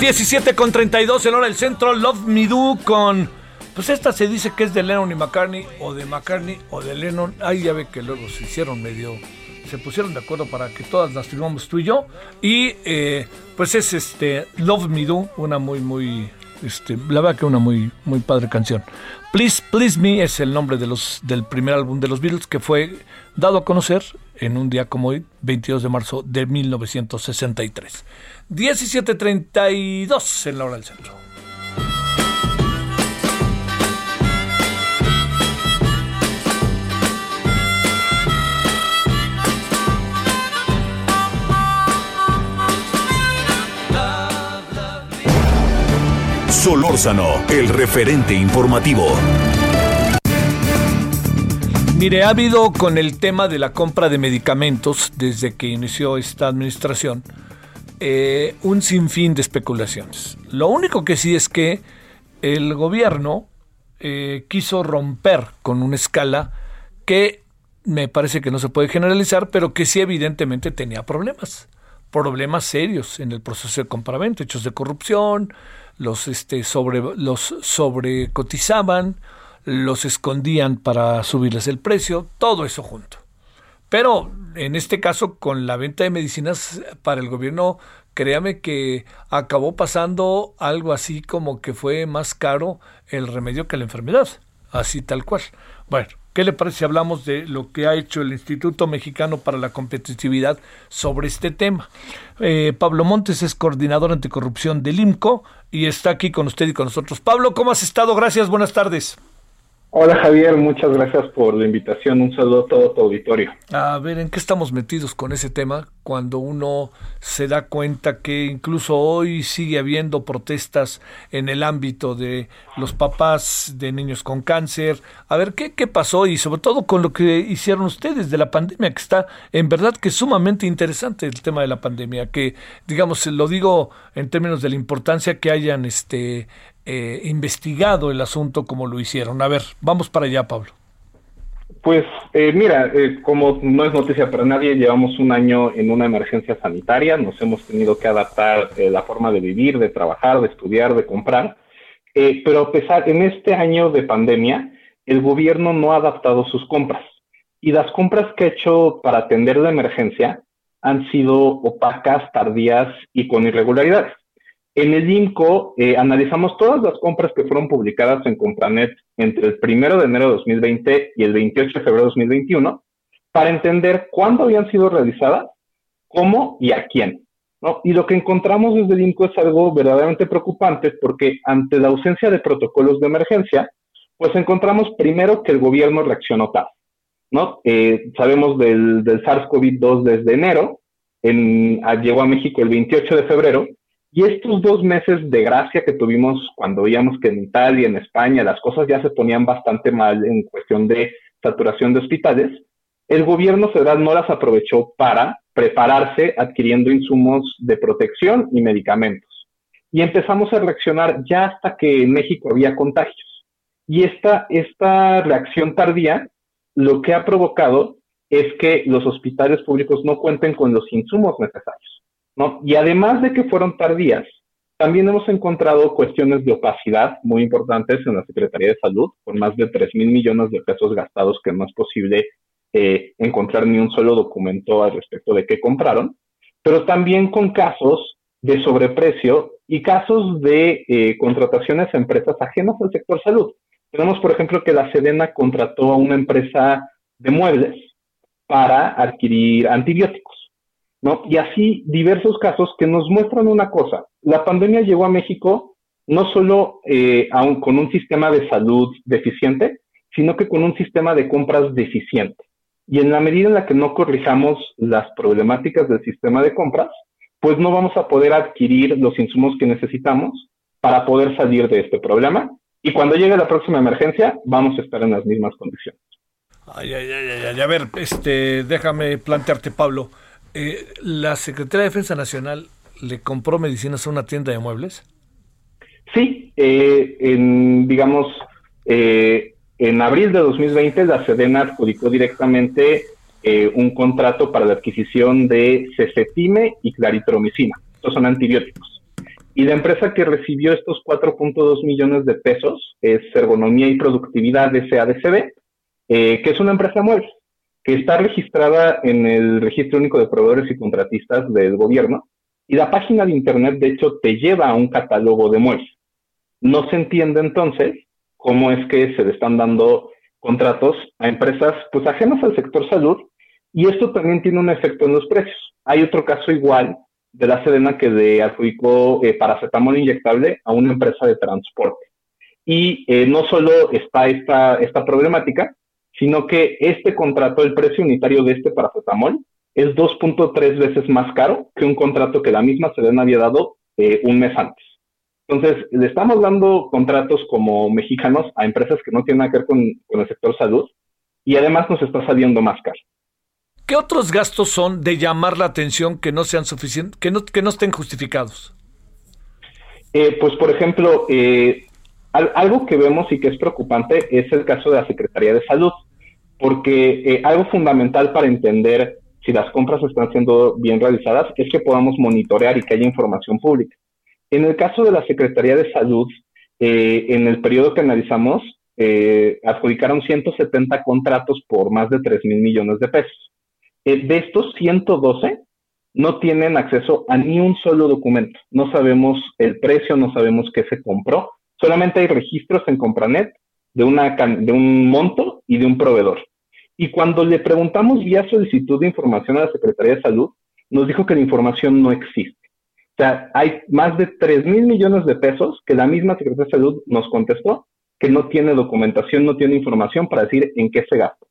[SPEAKER 1] Las 17 con 32 en hora del centro. Love Me Do con. Pues esta se dice que es de Lennon y McCartney, o de McCartney, o de Lennon. Ahí ya ve que luego se hicieron medio. Se pusieron de acuerdo para que todas las firmamos tú y yo. Y eh, pues es este Love Me Do, una muy, muy. Este, la verdad que una muy, muy padre canción. Please, Please Me es el nombre de los, del primer álbum de los Beatles que fue dado a conocer en un día como hoy, 22 de marzo de 1963. 17.32 en la hora del centro.
[SPEAKER 10] Solórzano, el referente informativo.
[SPEAKER 1] Mire, ha habido con el tema de la compra de medicamentos desde que inició esta administración eh, un sinfín de especulaciones. Lo único que sí es que el gobierno eh, quiso romper con una escala que me parece que no se puede generalizar, pero que sí evidentemente tenía problemas, problemas serios en el proceso de compraventa, hechos de corrupción, los este sobre los sobrecotizaban, los escondían para subirles el precio, todo eso junto. Pero en este caso, con la venta de medicinas para el gobierno, créame que acabó pasando algo así como que fue más caro el remedio que la enfermedad, así tal cual. Bueno, ¿qué le parece si hablamos de lo que ha hecho el Instituto Mexicano para la Competitividad sobre este tema? Eh, Pablo Montes es coordinador anticorrupción del IMCO y está aquí con usted y con nosotros. Pablo, ¿cómo has estado? Gracias, buenas tardes.
[SPEAKER 11] Hola Javier, muchas gracias por la invitación. Un saludo a todo tu auditorio.
[SPEAKER 1] A ver, ¿en qué estamos metidos con ese tema? Cuando uno se da cuenta que incluso hoy sigue habiendo protestas en el ámbito de los papás de niños con cáncer. A ver, ¿qué, qué pasó? Y sobre todo con lo que hicieron ustedes de la pandemia, que está en verdad que es sumamente interesante el tema de la pandemia, que digamos, lo digo en términos de la importancia que hayan este eh, investigado el asunto como lo hicieron. A ver, vamos para allá, Pablo.
[SPEAKER 11] Pues eh, mira, eh, como no es noticia para nadie, llevamos un año en una emergencia sanitaria, nos hemos tenido que adaptar la forma de vivir, de trabajar, de estudiar, de comprar, pero a pesar, en este año de pandemia, el gobierno no ha adaptado sus compras y las compras que ha hecho para atender la emergencia han sido opacas, tardías y con irregularidades. En el INCO eh, analizamos todas las compras que fueron publicadas en Compranet entre el 1 de enero de 2020 y el 28 de febrero de 2021 para entender cuándo habían sido realizadas, cómo y a quién. ¿no? Y lo que encontramos desde el INCO es algo verdaderamente preocupante porque ante la ausencia de protocolos de emergencia, pues encontramos primero que el gobierno reaccionó tarde. ¿no? Eh, sabemos del, del SARS-CoV-2 desde enero, en, llegó a México el 28 de febrero y estos dos meses de gracia que tuvimos cuando veíamos que en Italia, en España, las cosas ya se ponían bastante mal en cuestión de saturación de hospitales, el gobierno federal no las aprovechó para prepararse adquiriendo insumos de protección y medicamentos. Y empezamos a reaccionar ya hasta que en México había contagios. Y esta, esta reacción tardía lo que ha provocado es que los hospitales públicos no cuenten con los insumos necesarios. Y además de que fueron tardías, también hemos encontrado cuestiones de opacidad muy importantes en la Secretaría de Salud, con más de 3 mil millones de pesos gastados que no es posible eh, encontrar ni un solo documento al respecto de qué compraron, pero también con casos de sobreprecio y casos de eh, contrataciones a empresas ajenas al sector salud. Tenemos, por ejemplo, que la Sedena contrató a una empresa de muebles para adquirir antibióticos. ¿No? Y así diversos casos que nos muestran una cosa. La pandemia llegó a México no solo eh, con un sistema de salud deficiente, sino que con un sistema de compras deficiente. Y en la medida en la que no corrijamos las problemáticas del sistema de compras, pues no vamos a poder adquirir los insumos que necesitamos para poder salir de este problema. Y cuando llegue la próxima emergencia, vamos a estar en las mismas condiciones.
[SPEAKER 1] Ay, ay, ay, ay, a ver, este, déjame plantearte, Pablo. Eh, ¿La Secretaría de Defensa Nacional le compró medicinas a una tienda de muebles?
[SPEAKER 11] Sí, eh, en, digamos, eh, en abril de 2020 la Sedena adjudicó directamente un contrato para la adquisición de cefetime y claritromicina. Estos son antibióticos. Y la empresa que recibió estos 4.2 millones de pesos es Ergonomía y Productividad de SADCB, que es una empresa de muebles que está registrada en el Registro Único de Proveedores y Contratistas del gobierno, y la página de Internet, de hecho, te lleva a un catálogo de muebles. No se entiende entonces cómo es que se le están dando contratos a empresas pues ajenas al sector salud y esto también tiene un efecto en los precios. Hay otro caso igual de la Sedena que le adjudicó eh, paracetamol inyectable a una empresa de transporte. Y eh, no solo está esta, esta problemática, sino que este contrato, el precio unitario de este paracetamol, es 2.3 veces más caro que un contrato que la misma Sedena había dado eh, un mes antes. Entonces, le estamos dando contratos como mexicanos a empresas que no tienen nada que ver con, el sector salud y además nos está saliendo más caro.
[SPEAKER 1] ¿Qué otros gastos son de llamar la atención que no sean suficientes, que no, que no estén justificados?
[SPEAKER 11] Eh, pues, por ejemplo, eh, algo que vemos y que es preocupante es el caso de la Secretaría de Salud porque eh, algo fundamental para entender si las compras están siendo bien realizadas es que podamos monitorear y que haya información pública. En el caso de la Secretaría de Salud, eh, en el periodo que analizamos, eh, adjudicaron 170 contratos por más de 3 mil millones de pesos. de estos 112 no tienen acceso a ni un solo documento. No sabemos el precio, no sabemos qué se compró. Solamente hay registros en Compranet de un monto y de un proveedor. Y cuando le preguntamos vía solicitud de información a la Secretaría de Salud, nos dijo que la información no existe. O sea, hay más de 3 mil millones de pesos que la misma Secretaría de Salud nos contestó que no tiene documentación, no tiene información para decir en qué se gasta.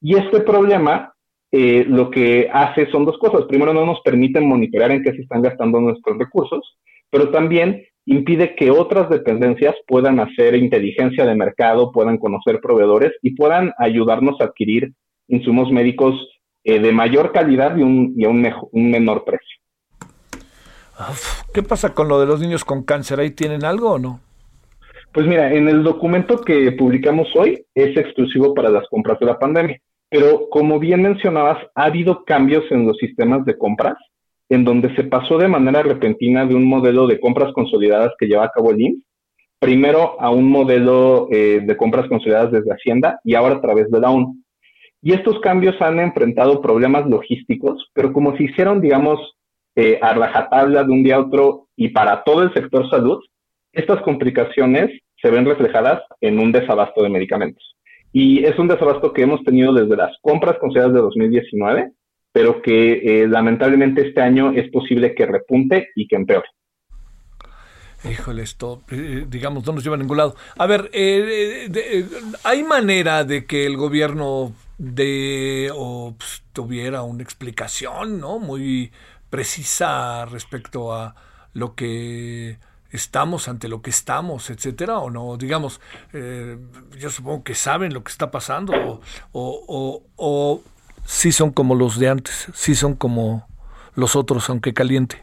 [SPEAKER 11] Y este problema eh, lo que hace son dos cosas. Primero, no nos permite monitorear en qué se están gastando nuestros recursos, pero también impide que otras dependencias puedan hacer inteligencia de mercado, puedan conocer proveedores y puedan ayudarnos a adquirir insumos médicos eh, de mayor calidad y, un, y a un, un menor precio.
[SPEAKER 1] ¿Qué pasa con lo de los niños con cáncer? ¿Ahí tienen algo o no?
[SPEAKER 11] Pues mira, en el documento que publicamos hoy es exclusivo para las compras de la pandemia, pero como bien mencionabas, ha habido cambios en los sistemas de compras, en donde se pasó de manera repentina de un modelo de compras consolidadas que lleva a cabo el IMSS, primero a un modelo eh, de compras consolidadas desde Hacienda y ahora a través de la ONU. Y estos cambios han enfrentado problemas logísticos, pero como se hicieron, digamos, eh, a rajatabla de un día a otro y para todo el sector salud, estas complicaciones se ven reflejadas en un desabasto de medicamentos. Y es un desabasto que hemos tenido desde las compras consideradas de 2019, pero que eh, lamentablemente este año es posible que repunte y que empeore.
[SPEAKER 1] Híjole, esto, eh, digamos, no nos lleva a ningún lado. A ver, eh, ¿hay manera de que el gobierno de o pues, tuviera una explicación, ¿no? Muy precisa respecto a lo que estamos ante lo que estamos, etcétera, o no, digamos, yo supongo que saben lo que está pasando, o, o, o, sí son como los de antes, sí son como los otros, aunque caliente.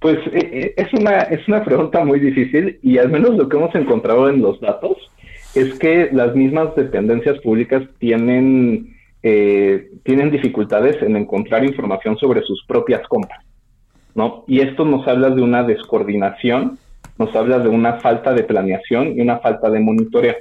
[SPEAKER 11] Pues eh, eh, es una, es una pregunta muy difícil y al menos lo que hemos encontrado en los datos es que las mismas dependencias públicas tienen eh, tienen dificultades en encontrar información sobre sus propias compras, ¿no? Y esto nos habla de una descoordinación, nos habla de una falta de planeación y una falta de monitoreo.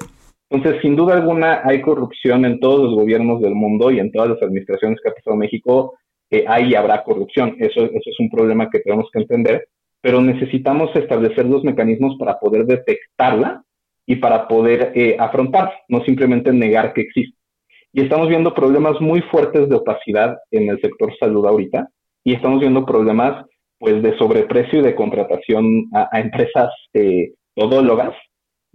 [SPEAKER 11] Entonces, sin duda alguna, hay corrupción en todos los gobiernos del mundo y en todas las administraciones que ha pasado México, eh, hay y habrá corrupción. Eso, eso es un problema que tenemos que entender, pero necesitamos establecer los mecanismos para poder detectarla y para poder eh, afrontarla, no simplemente negar que existe. Y estamos viendo problemas muy fuertes de opacidad en el sector salud ahorita y estamos viendo problemas pues de sobreprecio y de contratación a, empresas eh, todólogas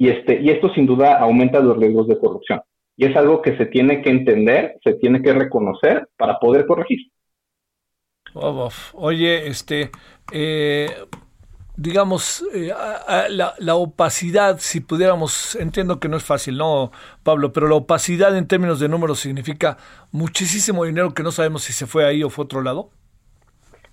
[SPEAKER 11] y este y esto sin duda aumenta los riesgos de corrupción y es algo que se tiene que entender, se tiene que reconocer para poder corregir.
[SPEAKER 1] Oye, este, eh, digamos, eh, la, opacidad, si pudiéramos, entiendo que no es fácil, ¿no, Pablo? Pero la opacidad en términos de números significa muchísimo dinero que no sabemos si se fue ahí o fue otro lado.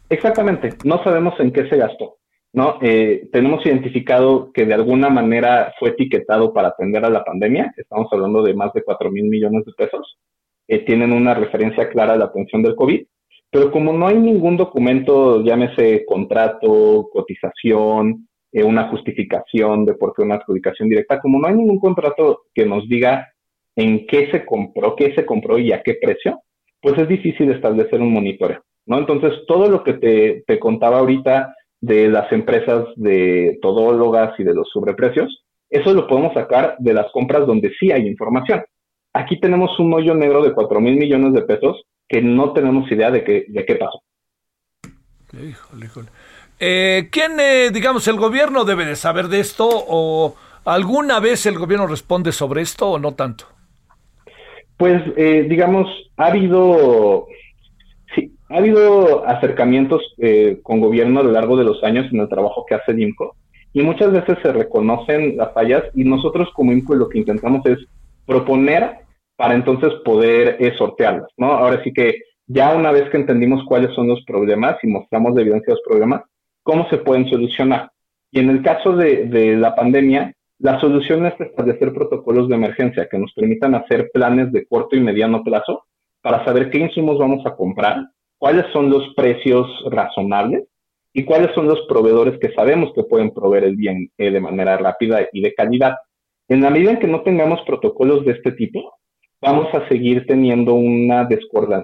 [SPEAKER 11] Exactamente, no sabemos en qué se gastó, ¿no? Eh, tenemos identificado que de alguna manera fue etiquetado para atender a la pandemia, estamos hablando de más de 4 mil millones de pesos, eh, tienen una referencia clara a la atención del COVID, pero como no hay ningún documento, llámese contrato, cotización, eh, una justificación de por qué una adjudicación directa, como no hay ningún contrato que nos diga en qué se compró, qué se compró y a qué precio, pues es difícil establecer un monitoreo, ¿no? Entonces, todo lo que te, te contaba ahorita de las empresas de todólogas y de los sobreprecios, eso lo podemos sacar de las compras donde sí hay información. Aquí tenemos un hoyo negro de 4 mil millones de pesos que no tenemos idea de qué, de qué pasó.
[SPEAKER 1] Híjole, híjole. Eh, ¿Quién, eh, digamos, el gobierno debe de saber de esto o alguna vez el gobierno responde sobre esto o no tanto?
[SPEAKER 11] Pues, eh, digamos, ha habido, ha habido acercamientos eh, con gobierno a lo largo de los años en el trabajo que hace el INCO y muchas veces se reconocen las fallas y nosotros como INCO lo que intentamos es proponer para entonces poder eh, sortearlas, ¿no? Ahora sí que ya una vez que entendimos cuáles son los problemas y mostramos la evidencia de los problemas, ¿cómo se pueden solucionar? Y en el caso de, de la pandemia, la solución es establecer protocolos de emergencia que nos permitan hacer planes de corto y mediano plazo para saber qué insumos vamos a comprar, cuáles son los precios razonables y cuáles son los proveedores que sabemos que pueden proveer el bien eh, de manera rápida y de calidad. En la medida en que no tengamos protocolos de este tipo, vamos a seguir teniendo una,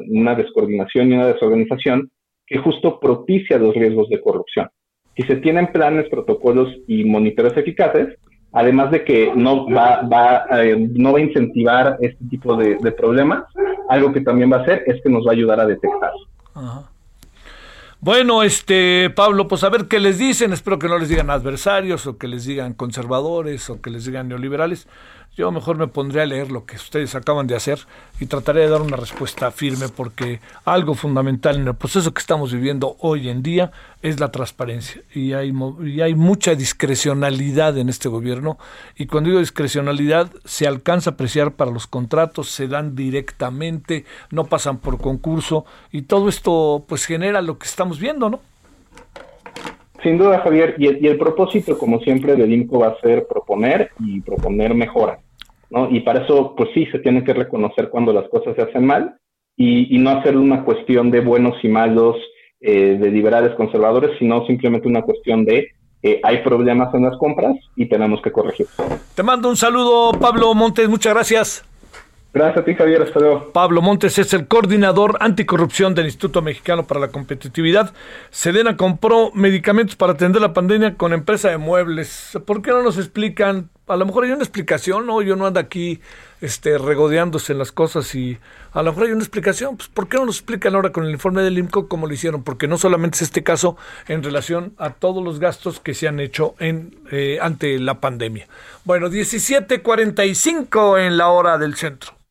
[SPEAKER 11] una descoordinación y una desorganización que justo propicia los riesgos de corrupción. Si se tienen planes, protocolos y monitores eficaces, además de que no va, va, eh, no va a incentivar este tipo de, problemas, algo que también va a hacer es que nos va a ayudar a detectar.
[SPEAKER 1] Bueno, este, Pablo, pues a ver qué les dicen. Espero que no les digan adversarios o que les digan conservadores o que les digan neoliberales. Yo mejor me pondré a leer lo que ustedes acaban de hacer y trataré de dar una respuesta firme porque algo fundamental en el proceso que estamos viviendo hoy en día es la transparencia y hay, y hay mucha discrecionalidad en este gobierno y cuando digo discrecionalidad se alcanza a apreciar para los contratos, se dan directamente, no pasan por concurso y todo esto pues genera lo que estamos viendo, ¿no?
[SPEAKER 11] Sin duda, Javier, y el, propósito, como siempre, del INCO va a ser proponer y proponer mejora, ¿no? Y para eso, pues sí, se tiene que reconocer cuando las cosas se hacen mal y, no hacerlo una cuestión de buenos y malos, eh, de liberales conservadores, sino simplemente una cuestión de eh, hay problemas en las compras y tenemos que corregir.
[SPEAKER 1] Te mando un saludo, Pablo Montes, muchas gracias.
[SPEAKER 11] Gracias a ti, Javier. Hasta luego.
[SPEAKER 1] Pablo Montes es el coordinador anticorrupción del Instituto Mexicano para la Competitividad. Sedena compró medicamentos para atender la pandemia con empresa de muebles. ¿Por qué no nos explican? A lo mejor hay una explicación, ¿no? Yo no ando aquí este, regodeándose en las cosas y a lo mejor hay una explicación. Pues, ¿Por qué no nos explican ahora con el informe del IMCO cómo lo hicieron? Porque no solamente es este caso en relación a todos los gastos que se han hecho en, eh, ante la pandemia. Bueno, 17.45 en la hora del centro.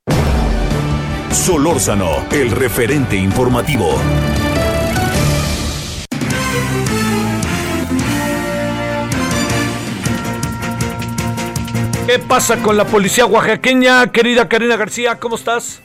[SPEAKER 2] Solórzano, el referente informativo.
[SPEAKER 1] ¿Qué pasa con la policía oaxaqueña? Querida Karina García, ¿cómo estás?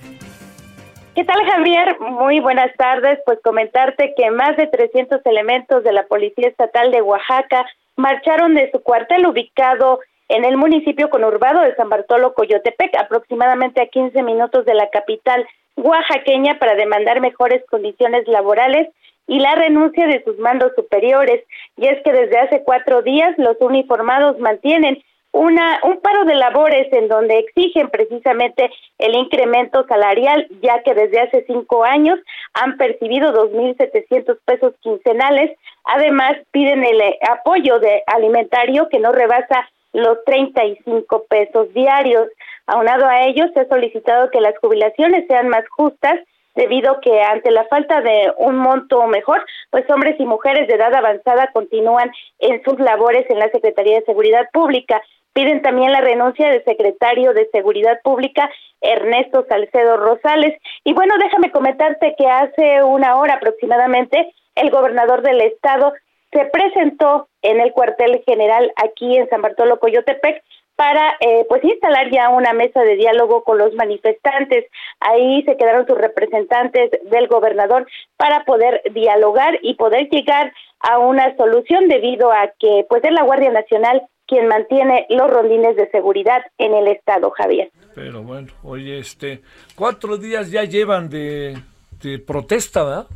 [SPEAKER 12] ¿Qué tal, Javier? Muy buenas tardes. Pues comentarte que más de 300 elementos de la Policía Estatal de Oaxaca marcharon de su cuartel ubicado en el municipio conurbado de San Bartolo Coyotepec, aproximadamente a 15 minutos de la capital oaxaqueña, para demandar mejores condiciones laborales y la renuncia de sus mandos superiores. Y es que desde hace cuatro días los uniformados mantienen una, un paro de labores en donde exigen precisamente el incremento salarial, ya que desde hace cinco años han percibido 2.700 pesos quincenales. Además, piden el apoyo de alimentario que no rebasa los 35 pesos diarios. Aunado a ello, se ha solicitado que las jubilaciones sean más justas debido que ante la falta de un monto mejor, pues hombres y mujeres de edad avanzada continúan en sus labores en la Secretaría de Seguridad Pública. Piden también la renuncia del secretario de Seguridad Pública, Ernesto Salcedo Rosales. Y bueno, déjame comentarte que hace una hora aproximadamente el gobernador del estado se presentó en el cuartel general aquí en San Bartolo Coyotepec para eh, pues instalar ya una mesa de diálogo con los manifestantes. Ahí se quedaron sus representantes del gobernador para poder dialogar y poder llegar a una solución debido a que pues es la Guardia Nacional quien mantiene los rondines de seguridad en el estado, Javier.
[SPEAKER 1] Pero bueno, oye, este, cuatro días ya llevan de, de protesta, ¿verdad?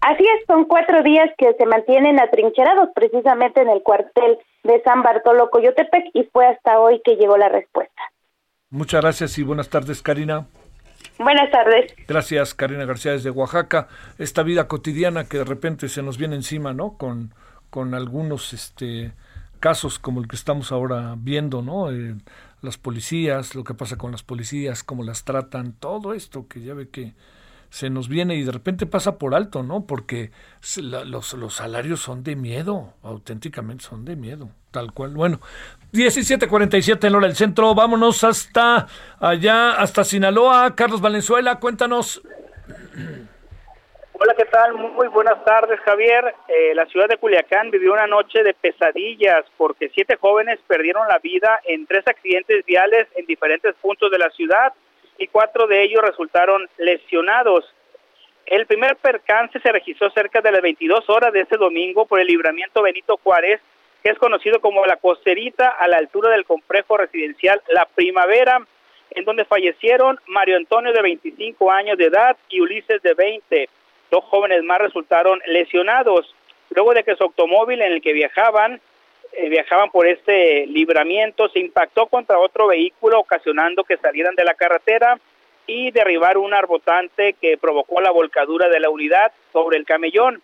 [SPEAKER 12] Así es, son cuatro días que se mantienen atrincherados precisamente en el cuartel de San Bartolo Coyotepec y fue hasta hoy que llegó la respuesta.
[SPEAKER 1] Muchas gracias y buenas tardes, Karina.
[SPEAKER 12] Buenas tardes.
[SPEAKER 1] Gracias, Karina García desde Oaxaca. Esta vida cotidiana que de repente se nos viene encima, ¿no? Con, con algunos este, casos como el que estamos ahora viendo, ¿no? Eh, las policías, lo que pasa con las policías, cómo las tratan, todo esto que ya ve que se nos viene y de repente pasa por alto, ¿no? Porque los, los salarios son de miedo, auténticamente son de miedo, tal cual. Bueno, 17:47 en hora del centro, vámonos hasta allá, hasta Sinaloa. Carlos Valenzuela, cuéntanos.
[SPEAKER 13] Hola, ¿qué tal? Muy buenas tardes, Javier. Eh, la ciudad de Culiacán vivió una noche de pesadillas porque siete jóvenes perdieron la vida en tres accidentes viales en diferentes puntos de la ciudad y cuatro de ellos resultaron lesionados. El primer percance se registró cerca de las 22 horas de este domingo por el libramiento Benito Juárez, que es conocido como la costerita a la altura del complejo residencial La Primavera, en donde fallecieron Mario Antonio de 25 años de edad y Ulises de 20. Dos jóvenes más resultaron lesionados luego de que su automóvil en el que viajaban eh, viajaban por este libramiento, se impactó contra otro vehículo ocasionando que salieran de la carretera y derribar un arbotante que provocó la volcadura de la unidad sobre el camellón.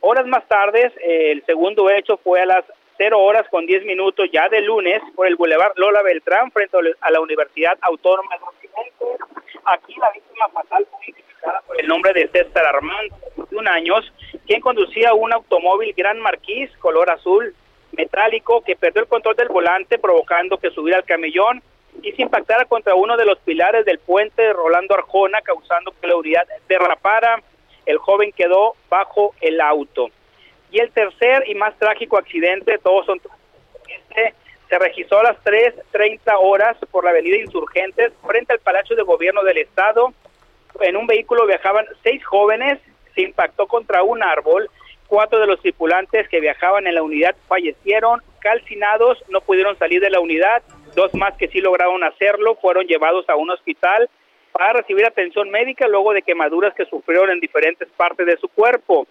[SPEAKER 13] Horas más tarde, eh, el segundo hecho fue a las 0 horas con 10 minutos ya de lunes por el Boulevard Lola Beltrán frente a la Universidad Autónoma de Occidente. Aquí la víctima fatal fue identificada por el nombre de César Armando, de 21 años, quien conducía un automóvil Gran Marquis color azul metálico que perdió el control del volante provocando que subiera al camellón y se impactara contra uno de los pilares del puente Rolando Arjona causando que la unidad derrapara. El joven quedó bajo el auto. Y el tercer y más trágico accidente, todos son este, se registró a las 3.30 horas por la avenida Insurgentes frente al Palacio de Gobierno del Estado. En un vehículo viajaban seis jóvenes, se impactó contra un árbol Cuatro de los tripulantes que viajaban en la unidad fallecieron, calcinados, no pudieron salir de la unidad. Dos más que sí lograron hacerlo fueron llevados a un hospital para recibir atención médica luego de quemaduras que sufrieron en diferentes partes de su cuerpo.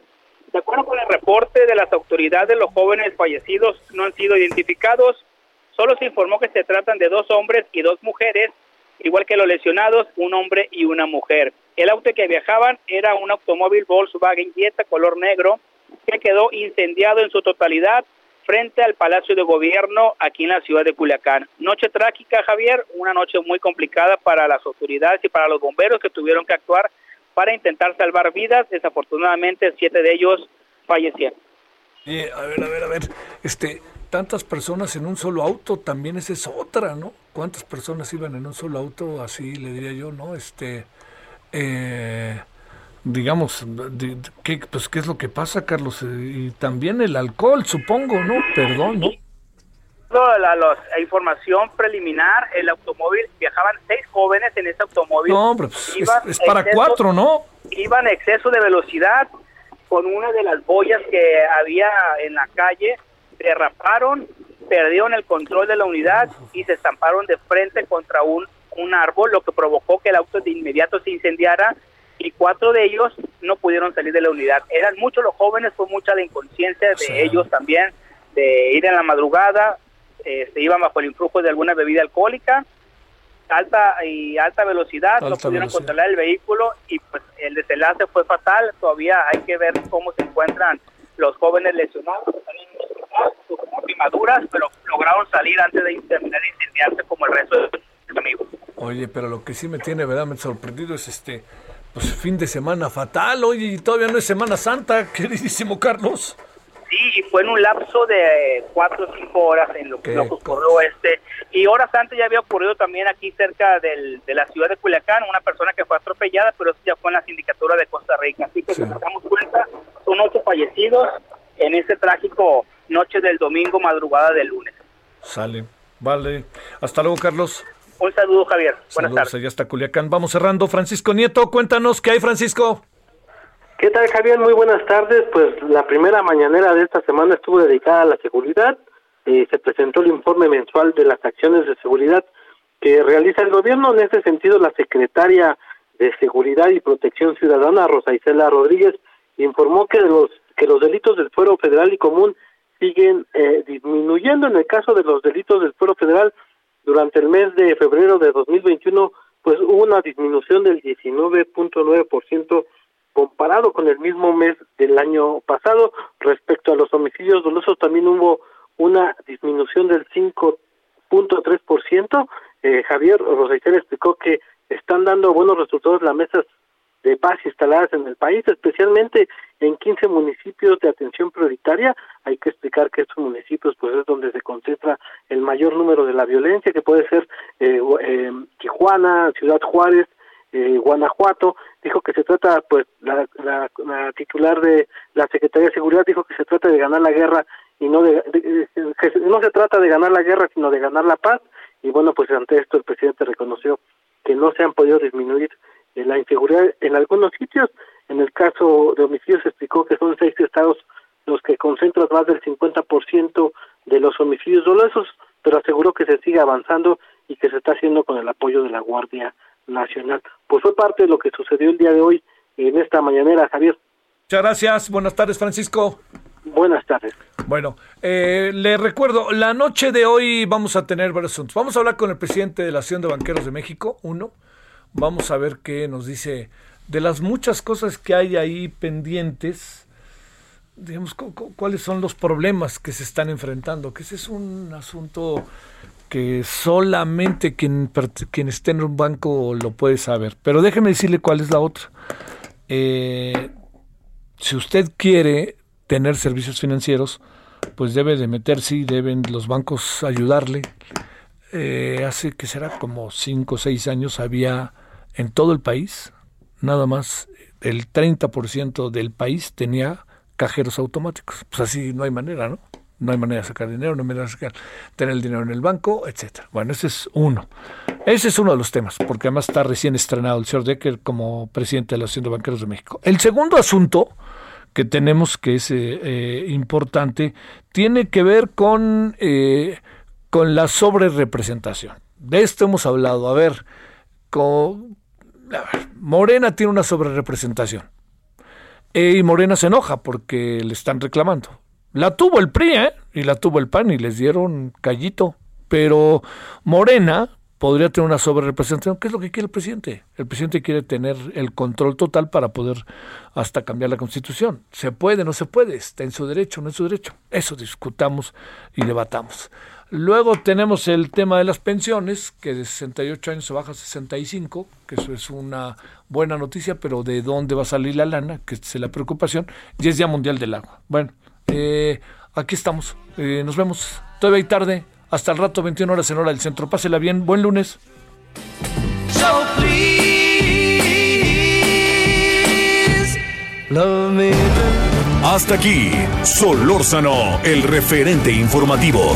[SPEAKER 13] De acuerdo con el reporte de las autoridades, los jóvenes fallecidos no han sido identificados. Solo se informó que se tratan de dos hombres y dos mujeres, igual que los lesionados, un hombre y una mujer. El auto que viajaban era un automóvil Volkswagen Jetta color negro que quedó incendiado en su totalidad frente al Palacio de Gobierno aquí en la ciudad de Culiacán. Noche trágica, Javier, una noche muy complicada para las autoridades y para los bomberos que tuvieron que actuar para intentar salvar vidas. Desafortunadamente, siete de ellos fallecieron.
[SPEAKER 1] a ver, a ver, a ver, este, tantas personas en un solo auto, también esa es otra, ¿no? ¿Cuántas personas iban en un solo auto? Así le diría yo, ¿no? Este, eh, digamos, ¿qué, pues, ¿qué es lo que pasa, Carlos? Y también el alcohol, supongo, ¿no? Perdón, ¿no?
[SPEAKER 13] La, la, información preliminar, el automóvil, viajaban seis jóvenes en ese automóvil.
[SPEAKER 1] No, hombre, pues, es, para cuatro, ¿no?
[SPEAKER 13] Iban a exceso de velocidad con una de las boyas que había en la calle, derraparon, perdieron el control de la unidad y se estamparon de frente contra un, un árbol, lo que provocó que el auto de inmediato se incendiara y cuatro de ellos no pudieron salir de la unidad. Eran muchos los jóvenes, fue mucha la inconsciencia de ellos también, de ir en la madrugada, eh, se iban bajo el influjo de alguna bebida alcohólica, alta y alta velocidad, no pudieron controlar el vehículo y pues el desenlace fue fatal. Todavía hay que ver cómo se encuentran los jóvenes lesionados, están en quemaduras, pero lograron salir antes de terminar de incendiarse como el resto de sus amigos.
[SPEAKER 1] Oye, pero lo que sí me tiene verdaderamente sorprendido es este pues fin de semana fatal, oye, y todavía no es Semana Santa, <laughs> queridísimo Carlos.
[SPEAKER 13] Sí, y fue en un lapso de cuatro o cinco horas en lo que ocurrió este. Y horas antes ya había ocurrido también aquí cerca del, de la ciudad de Culiacán, una persona que fue atropellada, pero eso ya fue en la sindicatura de Costa Rica. Así que si nos damos cuenta, son ocho fallecidos en ese trágico noche del domingo, madrugada del lunes.
[SPEAKER 1] Sale, vale. Hasta luego, Carlos.
[SPEAKER 13] Un saludo, Javier. Buenas tardes.
[SPEAKER 1] Allá está Culiacán. Vamos cerrando. Francisco Nieto, cuéntanos qué hay, Francisco.
[SPEAKER 14] ¿Qué tal, Javier? Muy buenas tardes. Pues la primera mañanera de esta semana estuvo dedicada a la seguridad. Eh, se presentó el informe mensual de las acciones de seguridad que realiza el gobierno. En este sentido, la secretaria de Seguridad y Protección Ciudadana, Rosa Isela Rodríguez, informó que los que los delitos del fuero federal y común siguen eh, disminuyendo. En el caso de los delitos del fuero federal, durante el mes de febrero de 2021, pues hubo una disminución del 19.9% comparado con el mismo mes del año pasado. Respecto a los homicidios dolosos, también hubo una disminución del 5.3%. Eh, Javier Rosaitel explicó que están dando buenos resultados las mesas de paz instaladas en el país, especialmente en 15 municipios de atención prioritaria. Hay que explicar que estos municipios pues es donde se concentra el mayor número de la violencia, que puede ser eh, eh, Tijuana, Ciudad Juárez, eh, Guanajuato. Dijo que se trata, pues la, la, titular de la Secretaría de Seguridad dijo que se trata de ganar la guerra y no de, que no se trata de ganar la guerra, sino de ganar la paz. Y bueno, pues ante esto el presidente reconoció que no se han podido disminuir la inseguridad en algunos sitios. En el caso de homicidios se explicó que son seis estados los que concentran más del 50% de los homicidios dolosos, pero aseguró que se sigue avanzando y que se está haciendo con el apoyo de la Guardia Nacional. Pues fue parte de lo que sucedió el día de hoy en esta mañanera, Javier.
[SPEAKER 1] Muchas gracias. Buenas tardes, Francisco.
[SPEAKER 14] Buenas tardes.
[SPEAKER 1] Bueno, eh, le recuerdo, la noche de hoy vamos a tener varios asuntos. Vamos a hablar con el presidente de la Asociación de Banqueros de México, uno. Vamos a ver qué nos dice de las muchas cosas que hay ahí pendientes. Digamos, cuáles son los problemas que se están enfrentando, que ese es un asunto que solamente quien, quien esté en un banco lo puede saber. Pero déjeme decirle cuál es la otra. Eh, si usted quiere tener servicios financieros, pues debe de meterse y deben los bancos ayudarle. Eh, hace que será como cinco o seis años había en todo el país, nada más el 30% del país tenía cajeros automáticos. Pues así no hay manera, ¿no? No hay manera de sacar dinero, no hay manera de sacar, tener el dinero en el banco, etcétera. Bueno, ese es uno. Ese es uno de los temas, porque además está recién estrenado el señor Decker como presidente de la Asociación de Banqueros de México. El segundo asunto que tenemos que es eh, eh, importante tiene que ver con, eh, con la sobrerepresentación. De esto hemos hablado. A ver, con, Morena tiene una sobrerepresentación. y Morena se enoja porque le están reclamando. La tuvo el PRI, ¿eh? Y la tuvo el PAN y les dieron callito. Pero Morena podría tener una sobrerepresentación. ¿Qué es lo que quiere el presidente? El presidente quiere tener el control total para poder hasta cambiar la constitución. ¿Se puede? ¿No se puede? ¿Está en su derecho? ¿No es su derecho? Eso discutamos y debatamos. Luego tenemos el tema de las pensiones, que de 68 años se baja a 65, que eso es una buena noticia, pero ¿de dónde va a salir la lana? Que es la preocupación. Y es Día Mundial del Agua. Bueno, eh, aquí estamos. Eh, nos vemos todavía hay tarde. Hasta el rato, 21 horas en hora del centro. Pásela bien. Buen lunes.
[SPEAKER 2] Hasta aquí, Solórzano, el referente informativo.